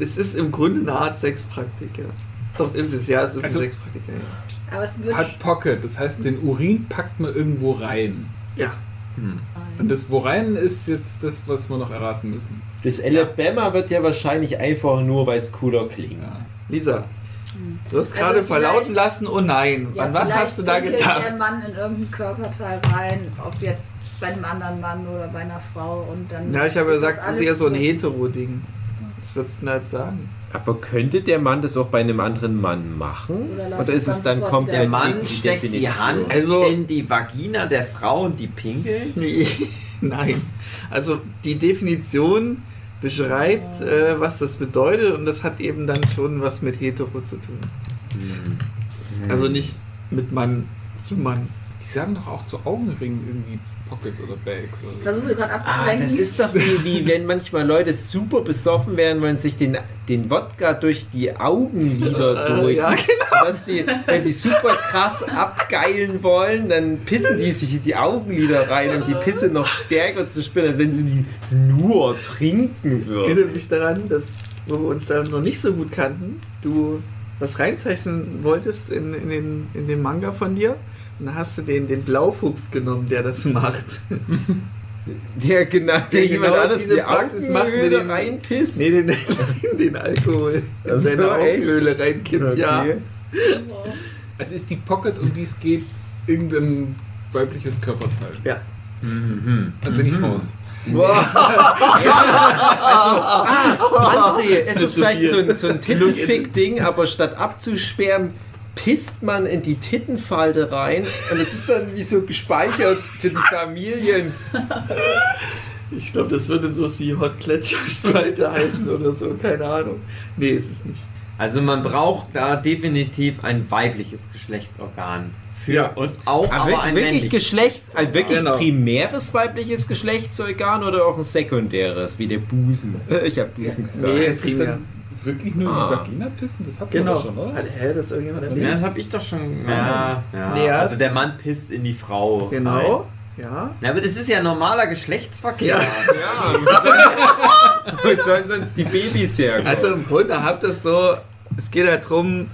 Es ist im Grunde eine Art Sexpraktik, ja. Doch ist es, ja, es ist Also- eine Sexpraktik, ja. Aber es wird. Hat Pocket, das heißt, den Urin packt man irgendwo rein. Ja. Und das wo rein ist jetzt das, was wir noch erraten müssen. Das Alabama wird ja wahrscheinlich einfach nur, weil es cooler klingt. Ja. Lisa, du hast Also gerade vielleicht- verlauten lassen, oh nein. Ja, An was hast du da gedacht? der Mann in irgendein Körperteil rein, ob jetzt bei einem anderen Mann oder bei einer Frau und dann. Ja, ich habe gesagt, es ist eher so ein Hetero-Ding. Was würdest du denn da jetzt sagen? Aber könnte der Mann das auch bei einem anderen Mann machen? Oder Oder ist es dann komplett Der Mann steckt die Definition? Hand Also- in die Vagina der Frau und die pinkelt. Nee, *laughs* nein. Also die Definition beschreibt, äh, was das bedeutet und das hat eben dann schon was mit Hetero zu tun. Hm. Also nicht mit Mann zu Mann. Die sagen doch auch zu Augenringen irgendwie Pocket oder Bags. Oder Versuche gerade Ah, abzulenken. das ist doch wie, wie wenn manchmal Leute super besoffen werden, weil sich den, den Wodka durch die Augenlider Äh, durch. ja, Dass die, wenn die super krass abgeilen wollen, dann pissen die sich in die Augenlider rein und die Pisse noch stärker zu spüren, als wenn sie die nur trinken Ich würden. erinnere mich daran, dass wo wir uns da noch nicht so gut kannten, du was reinzeichnen wolltest in, in, den, in den Manga von dir. Und dann hast du den, den Blaufuchs genommen, der das macht. *laughs* Der genau, der Der jemand genau anderes diese die Praxis macht mit Augenhöhle dem- reinpisst. Nee, den, *laughs* den Alkohol in seine? Augenhöhle reinkippt. Ja. Okay. *laughs* Also ist die Pocket, um die es geht, irgendein weibliches Körperteil. Ja. Mhm. Dann bin ich raus. André, es Das ist ist vielleicht so ein, so ein Tittenfick-Ding, aber statt abzusperren, pisst man in die Tittenfalte rein und es ist dann wie so gespeichert für die Familien. Ich glaube, das würde so wie Hot Gletscherspalte heißen oder so, keine Ahnung. Nee, ist es nicht. Also man braucht da definitiv ein weibliches Geschlechtsorgan. Für Ja. und auch aber, Aber ein wirklich. Geschlechts, ein wirklich Genau. primäres weibliches Geschlechtsorgan oder auch ein sekundäres, wie der Busen? *laughs* Ich habe Busen gesagt. Nee, Es ist dann wirklich nur Ah. in die Vagina pissen? Das hatten wir Genau. doch schon, oder? Hat, hä, das ist irgendjemand Ja, erwähnt? das hab ich doch schon. Ja, ja. Nee, ja, also der Mann pisst in die Frau. Genau. Ja. Rein. Ja, aber das ist ja normaler Geschlechtsverkehr. Ja. Ja, wo *laughs* sollen, sonst die Babys herkommen? Also im Grunde habt es so, es geht halt drum,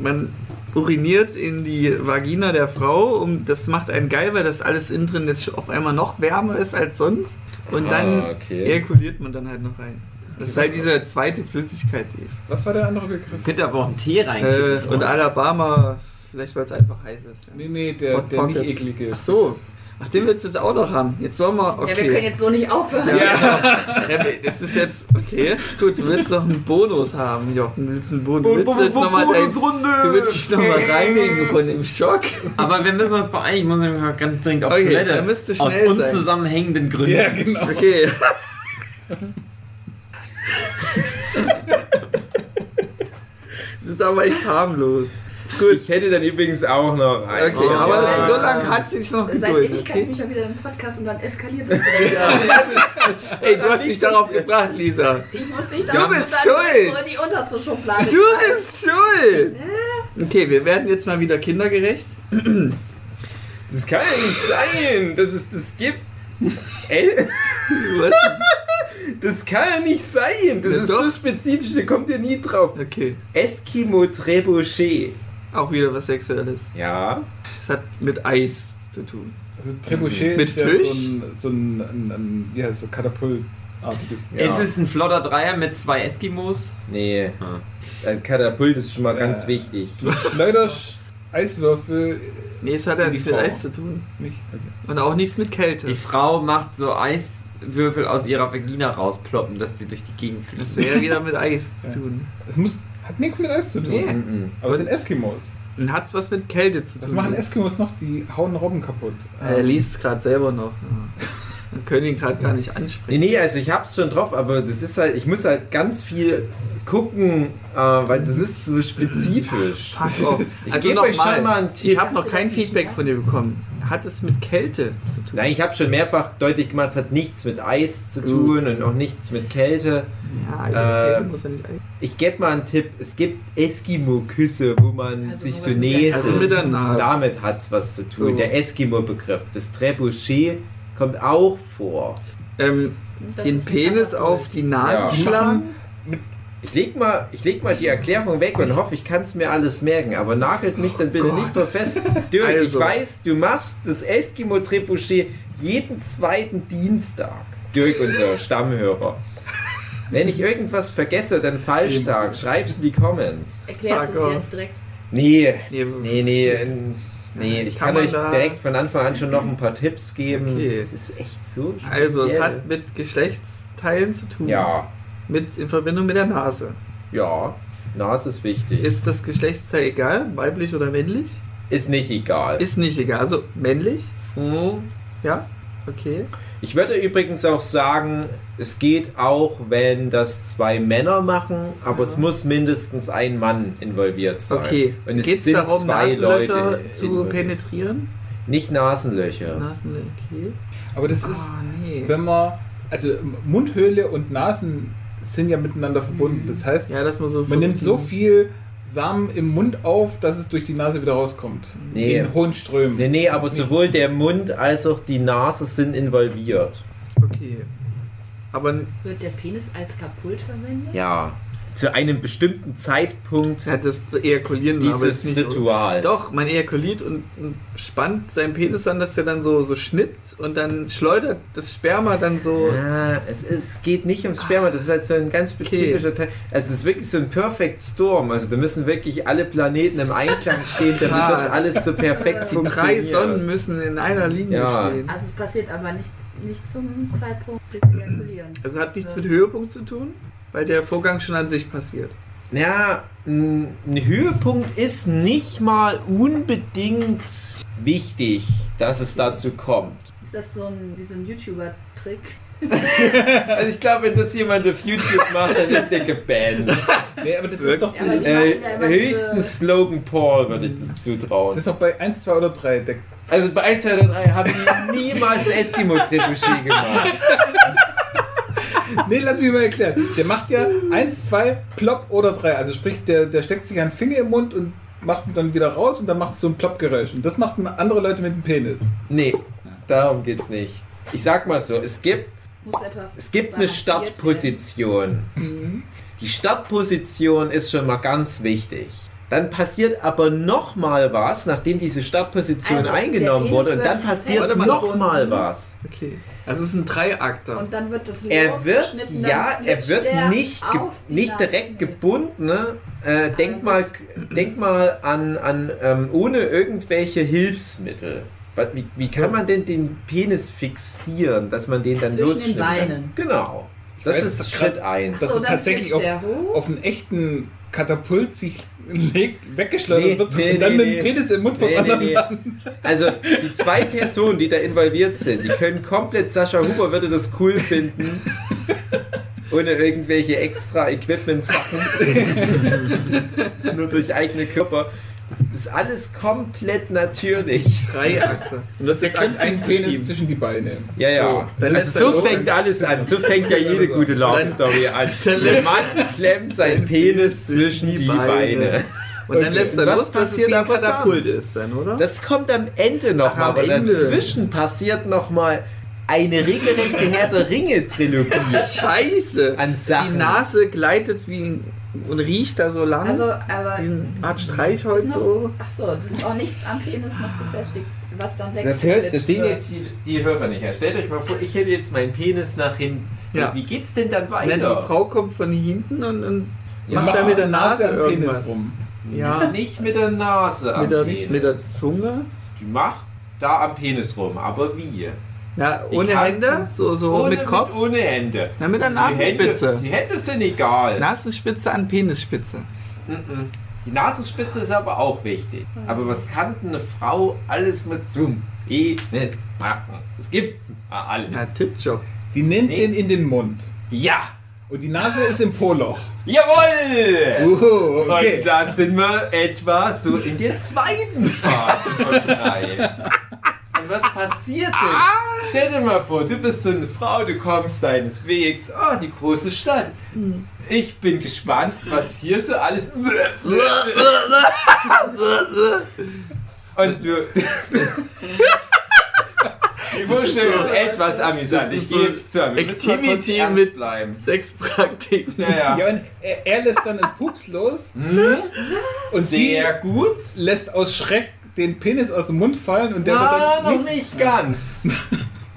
man uriniert in die Vagina der Frau und das macht einen geil, weil das alles innen drin jetzt auf einmal noch wärmer ist als sonst und dann Ah, okay. ejakuliert man dann halt noch rein. Das ist halt diese zweite Flüssigkeit, die. Was war der andere Begriff? Könnte aber auch einen Tee Äh, reinkippen. und Alabama, vielleicht weil es einfach heiß ist. Ja. Nee, nee, der, der nicht eklige. Ach so. Ach, den willst du jetzt auch noch haben. Jetzt sollen wir. Okay. Ja, wir können jetzt so nicht aufhören. Ja, ja, es ist jetzt okay. Gut, du willst noch einen Bonus haben, Jochen. Du willst einen Bonus. Bo- willst Bo- du jetzt Bo- noch mal dein, Bonusrunde! du willst dich nochmal reinigen von dem Schock. Aber wir müssen uns beeilen. Ich muss nämlich mal ganz dringend auf Okay, Toilette. dann müsst ihr Aus schnell sein. unzusammenhängenden Gründen. Ja, genau. Okay. *laughs* Das ist aber echt harmlos. Gut. Ich hätte dann übrigens auch noch einen. Okay, Oh, aber ja. so lange hat sie dich noch Seit geduldet. Ewigkeit Okay? bin ich ja wieder im Podcast und dann eskaliert es. *laughs* Ja. Ey, du hast mich darauf gebracht, Lisa. Ich muss dich Du da bist schuld. so in die unterste Schublade. Du bist schuld. Okay, wir werden jetzt mal wieder kindergerecht. Das kann ja nicht sein, dass es das gibt. *laughs* Ey, Was? Das kann ja nicht sein. Das Ja, ist doch. so spezifisch, da kommt ihr nie drauf. Okay, Eskimo Trebuchet. auch wieder was Sexuelles. Ja. Es hat mit Eis zu tun. Also Trebuchet Mit ist ja Fisch? so ein, so ein, ein, ein heißt so Katapultartiges. Ja. Ist es ein flotter Dreier mit zwei Eskimos? Nee. Ah. Also Katapult ist schon mal Äh. ganz wichtig. Du schleuderst Eiswürfel Nee, es hat ja nichts mit. Eis zu tun. nicht. Okay. Und auch nichts mit Kälte. Die Frau macht so Eiswürfel aus ihrer Vagina rausploppen, dass sie durch die Gegend Das fliegen. wäre wieder mit Eis zu tun. Es muss, hat nichts mit Eis zu tun. Nee. Mhm. Aber es sind Eskimos. Und hat's was mit Kälte zu tun. Was machen Eskimos noch? Die hauen Robben kaputt. Er liest es gerade selber noch. Ja. *laughs* Wir können ihn gerade gar nicht Nee, ansprechen. nee, also ich hab's schon drauf, aber das ist halt, ich muss halt ganz viel gucken, äh, weil das ist so spezifisch. Pass auf. Ich Also gebe euch schon mal einen Ich Tipp. habe noch kein Feedback von dir bekommen. Hat es mit Kälte zu tun? Nein, ich habe schon mehrfach deutlich gemacht, es hat nichts mit Eis zu Gut. tun und auch nichts mit Kälte. Ja, Äh, Kälte muss ja nicht Eis. Ich gebe mal einen Tipp. Es gibt Eskimo-Küsse, wo man Also sich nur so näselt. Also mit der Nase. Damit hat's was zu tun. So. Der Eskimo-Begriff. Das Trebuchet kommt auch vor. Ähm, den Penis auf die Nase Ja. schlagen? Ich leg, mal, ich leg mal die Erklärung weg und hoffe, ich kann es mir alles merken. Aber nagelt mich dann bitte Gott. nicht drauf fest. Dirk, ich Also. weiß, du machst das Eskimo-Trebuchet jeden zweiten Dienstag. Dirk, unser Stammhörer. Wenn ich irgendwas vergesse, dann falsch sage, schreib's in die Comments. Erklärst du es jetzt direkt? Nee, Nee, nee, nee. Nee, ich Kann kann, euch direkt von Anfang an schon noch ein paar Tipps geben. Okay. Es ist echt so speziell. Also, es hat mit Geschlechtsteilen zu tun. Ja, Mit, in Verbindung mit der Nase. ja. Nase ist wichtig. Ist, das Geschlechtsteil egal? Weiblich oder männlich? ist nicht egal. Ist nicht egal. Also, männlich? Hm. Ja? Okay. Ich würde übrigens auch sagen, es geht auch, wenn das zwei Männer machen, aber es Ja. muss mindestens ein Mann involviert sein. Okay. Und es Geht es sind darum, zwei Nasenlöcher Leute zu penetrieren? Nicht Nasenlöcher. Nasenlöcher, okay. Aber das ist, Ah, nee. wenn man, also Mundhöhle und Nasen sind ja miteinander verbunden. Das heißt, Ja, dass man so. man nimmt so viel Samen im Mund auf, dass es durch die Nase wieder rauskommt. Nee. In hohen Strömen. Nee, nee, aber sowohl der Mund als auch die Nase sind involviert. Okay. Aber Wird der Penis als Kapult verwendet? Ja. Zu einem bestimmten Zeitpunkt ja, das zu ejakulieren, dieses nicht. Rituals. Doch, man ejakuliert und, und spannt seinen Penis an, dass der dann so, so schnippt und dann schleudert das Sperma dann so. Ah, es, ist, geht nicht ums Sperma, das ist halt so ein ganz spezifischer Teil. Also es ist wirklich so ein Perfect Storm. Also da müssen wirklich alle Planeten im Einklang stehen, damit das alles so perfekt Die drei funktioniert. Sonnen müssen in einer Linie Ja. stehen. Also es passiert aber nicht, nicht zum Zeitpunkt des Ejakulierens. Also hat nichts mit Höhepunkt zu tun, weil der Vorgang schon an sich passiert. Ja, ein Höhepunkt ist nicht mal unbedingt wichtig, dass es dazu kommt. Ist das so ein, wie so ein YouTuber-Trick? *laughs* Also ich glaube, wenn das jemand auf YouTube macht, dann ist der gebannt. *laughs* Nee, aber das ist Wirklich? doch, Ja, Äh, ja höchstens Logan Paul würde ich das zutrauen. das ist doch bei 1, 2 oder 3. Der, Also bei 1, 2 oder 3 habe ich niemals ein Eskimo-Trebuchet gemacht. *laughs* Nee, lass mich mal erklären. Der macht ja eins, zwei, plopp oder drei. Also sprich, der, der steckt sich einen Finger im Mund und macht ihn dann wieder raus und dann macht es so ein Plopp-Geräusch. Und das machen andere Leute mit dem Penis. Nee, darum geht's nicht. Ich sag mal so, es gibt, Muss etwas es gibt eine. Startposition. Die Startposition ist schon mal ganz wichtig. Dann passiert aber noch mal was, nachdem diese Startposition Also, eingenommen wurde. Und dann passiert fest noch mal gebunden. was. Okay. Also es ist ein Dreiakter. Und dann wird das Er wird, ja, er wird nicht, ge auf nicht direkt gebunden. Ne? Äh, denk, mal, denk mal an, an ähm, ohne irgendwelche Hilfsmittel. Wie, wie kann man denn den Penis fixieren, dass man den dann Zwischen den losschnitten kann? Beinen. Genau. Das weiß, ist das Schritt grad- 1. dass So, du dann tatsächlich hoch. Auf einen echten Katapult sich legt, weggeschleudert Nee, wird nee, und dann nee, mit dem Penis im Mund vom anderen. Also die zwei Personen, die da involviert sind, die können komplett, Sascha Huber würde das cool finden, ohne irgendwelche extra Equipment-Sachen, *laughs* nur durch eigene Körper. Das ist alles komplett natürlich. Dreiakter. Und das ist Der jetzt klemmt Akt den 1 Penis zwischen die Beine. Ja, ja. So, dann also so los. fängt alles an. So fängt ja jede Also, gute Love dann- Story an. *laughs* dann Der Mann klemmt seinen Penis zwischen die Beine. Und dann Okay. lässt er Und was los, dass es passiert wie ein dann? Katapult ist dann, oder? Das kommt am Ende noch Ach, mal, am aber Ende. dazwischen passiert noch mal eine regelrechte Herr der Ringe Trilogie. *laughs* Scheiße! An Sachen. Die Nase gleitet wie ein, und riecht da so lang. Also, aber. wie eine Art Streichholz noch, so. ach so, das ist auch nichts am Penis noch befestigt, was dann Das, hört, das sehen jetzt die, die Hörer nicht. Stellt euch mal vor, ich hätte jetzt meinen Penis nach hinten. Ja. Wie geht's denn dann weiter? die Frau kommt von hinten und, und Ja, macht da mit der Nase am irgendwas. Penis rum. Ja, Nicht mit der Nase am Mit der- Penis. mit der Zunge? Die macht da am Penis rum, aber wie? Ja ohne kann- Hände, so, so ohne, mit Kopf. ohne Hände. Na, mit der Die Nasenspitze. Hände, die Hände sind egal. Nasenspitze an Penisspitze. Die Nasenspitze ist aber auch wichtig. Aber was kann denn eine Frau alles mit zum Penis machen? Es gibt's alles. Ja, Tippjob. Die nimmt Nee. den in den Mund. Ja! Und die Nase ist im Po-Loch. Jawoll! Uh, okay. Und da sind wir etwa so in der zweiten Phase von drei. *laughs* Was passiert denn? Stell dir mal vor, du bist so eine Frau, du kommst deines Wegs, oh, die große Stadt. Ich bin gespannt, was hier so alles. Und du. *laughs* Die Vorstellung ist etwas amüsant. Ich so gebe es zu. Wir Activity mit- bleiben. Sexpraktiken. Ja, ja. Ja, und er, er lässt dann einen Pups los Hm? und sie Sehr gut. lässt aus Schreck den Penis aus dem Mund fallen und der Na, wird dann noch nicht ganz.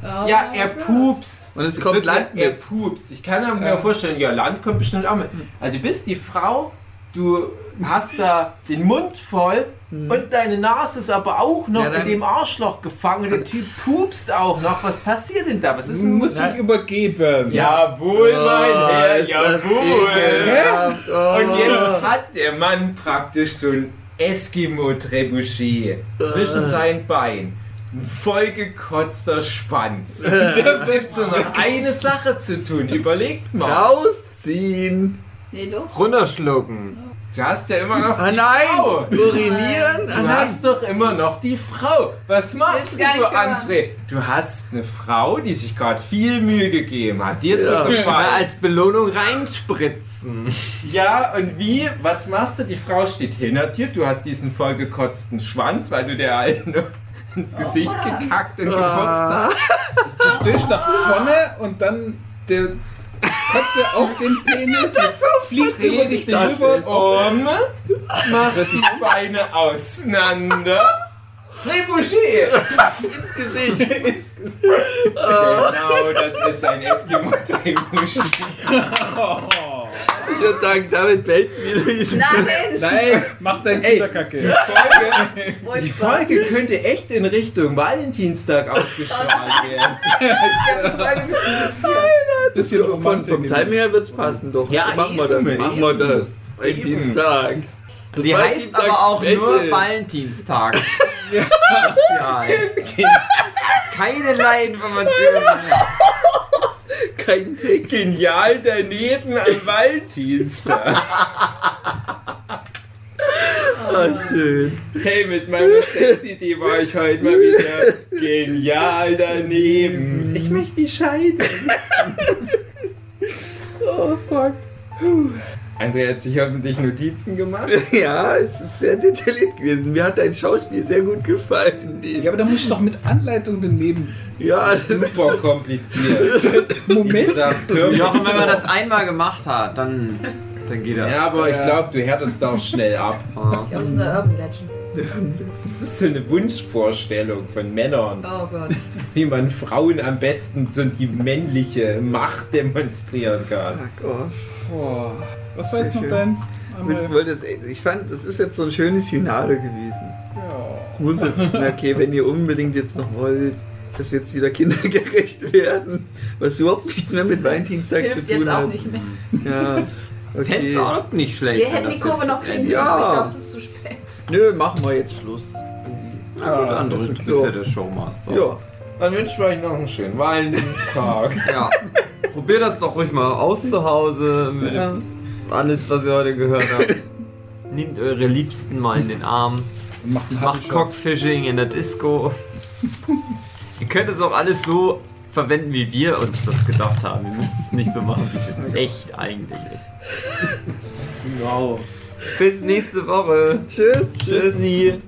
Oh *laughs* Ja, er pupst. Und es kommt wird Land Er mit. pupst. Ich kann mir Ja. vorstellen, ja, Land kommt bestimmt auch mit. Also du bist die Frau, du hast da den Mund voll und deine Nase ist aber auch noch Ja, in dem Arschloch gefangen. Der Typ pupst auch noch. Was passiert denn da? Was ist denn... muss sich übergeben. Jawohl, mein Herr, Oh, ist das jawohl. Oh. Und jetzt hat der Mann praktisch so ein Eskimo-Trebuchet zwischen seinen Beinen. Ein vollgekotzter Schwanz. Und jetzt gibt nur noch eine Sache zu tun. Überlegt mal. Rausziehen. Nee, los. Runterschlucken. Du hast ja immer noch Ah die nein! Frau. Urinieren? Ah Du nein. hast doch immer noch die Frau. Was machst du, wahr. André? Du hast eine Frau, die sich gerade viel Mühe gegeben hat, dir Ja. zu Mal gefallen. als Belohnung reinspritzen. Ja, und wie? Was machst du? Die Frau steht hinter dir, du hast diesen vollgekotzten Schwanz, weil du der alten *laughs* ins Gesicht gekackt und gekotzt Ah. hast. *laughs* Du stehst nach vorne und dann der Kotze auf den Penis fliegt über dich drüber. Um, machst die Beine auseinander. Trebuchet! *laughs* Ins Gesicht. Genau, das ist ein Eskimo-Trebuchet. *laughs* *laughs* Ich würde sagen, damit beenden wir diese. Nein! Nein, mach dein Kinderkacke. Die Folge könnte echt in Richtung Valentinstag ausgestrahlt *laughs* werden. Die Folge wird. Bisschen Von, vom Time her wird es passen, doch. Ja, machen wir das. Machen wir das. Valentinstag. Das Die heißt Valentinstag aber auch nur. Valentinstag. *laughs* ja. *laughs* Keine Informationen. Kein Text. Genial daneben am Valentinstag. *laughs* Ah, schön. Hey, mit meiner Sexidee war ich heute mal wieder genial daneben. Ich möchte die Scheide. *laughs* Oh, fuck. André hat sich hoffentlich Notizen gemacht. *laughs* Ja, es ist sehr detailliert gewesen. Mir hat dein Schauspiel sehr gut gefallen. Ja, aber da muss ich doch mit Anleitung daneben. Ja, das ist Super kompliziert. *laughs* Moment. Jochen, wenn man das einmal gemacht hat, dann, dann geht das. Ja, aber ich glaube, du härtest da auch schnell ab. Ah. *laughs* Ja, das ist eine Urban Legend. Das ist so eine Wunschvorstellung von Männern, Oh Gott. wie man Frauen am besten so die männliche Macht demonstrieren kann. Fuck, oh. Was war jetzt noch deins? Es, ich fand, das ist jetzt so ein schönes Finale gewesen. Ja. Es muss jetzt, na okay, wenn ihr unbedingt jetzt noch wollt, dass wir jetzt wieder kindergerecht werden, was überhaupt nichts mehr mit Valentinstag zu Hilft tun jetzt auch hat. nicht mehr. Ja, *laughs* okay. auch nicht schlecht. Wir hätten das die Kurve noch kriegen können, Ja. aber ich glaube, es ist zu spät. Nö, machen wir jetzt Schluss. Na gut, Ah, André, du ist bist ja der Showmaster. Ja, Dann wünschen wir euch noch einen schönen Valentinstag. *laughs* Ja. Probier das doch ruhig mal aus zu Hause. Mit ja. Alles, was ihr heute gehört habt. *laughs* Nehmt eure Liebsten mal in den Arm. Und macht Macht. Cockfishing in der Disco. *laughs* ihr könnt es auch alles so verwenden, wie wir uns das gedacht haben. Ihr müsst es nicht so machen, wie es in echt eigentlich ist. Wow. Bis nächste Woche. Tschüss. Tschüssi.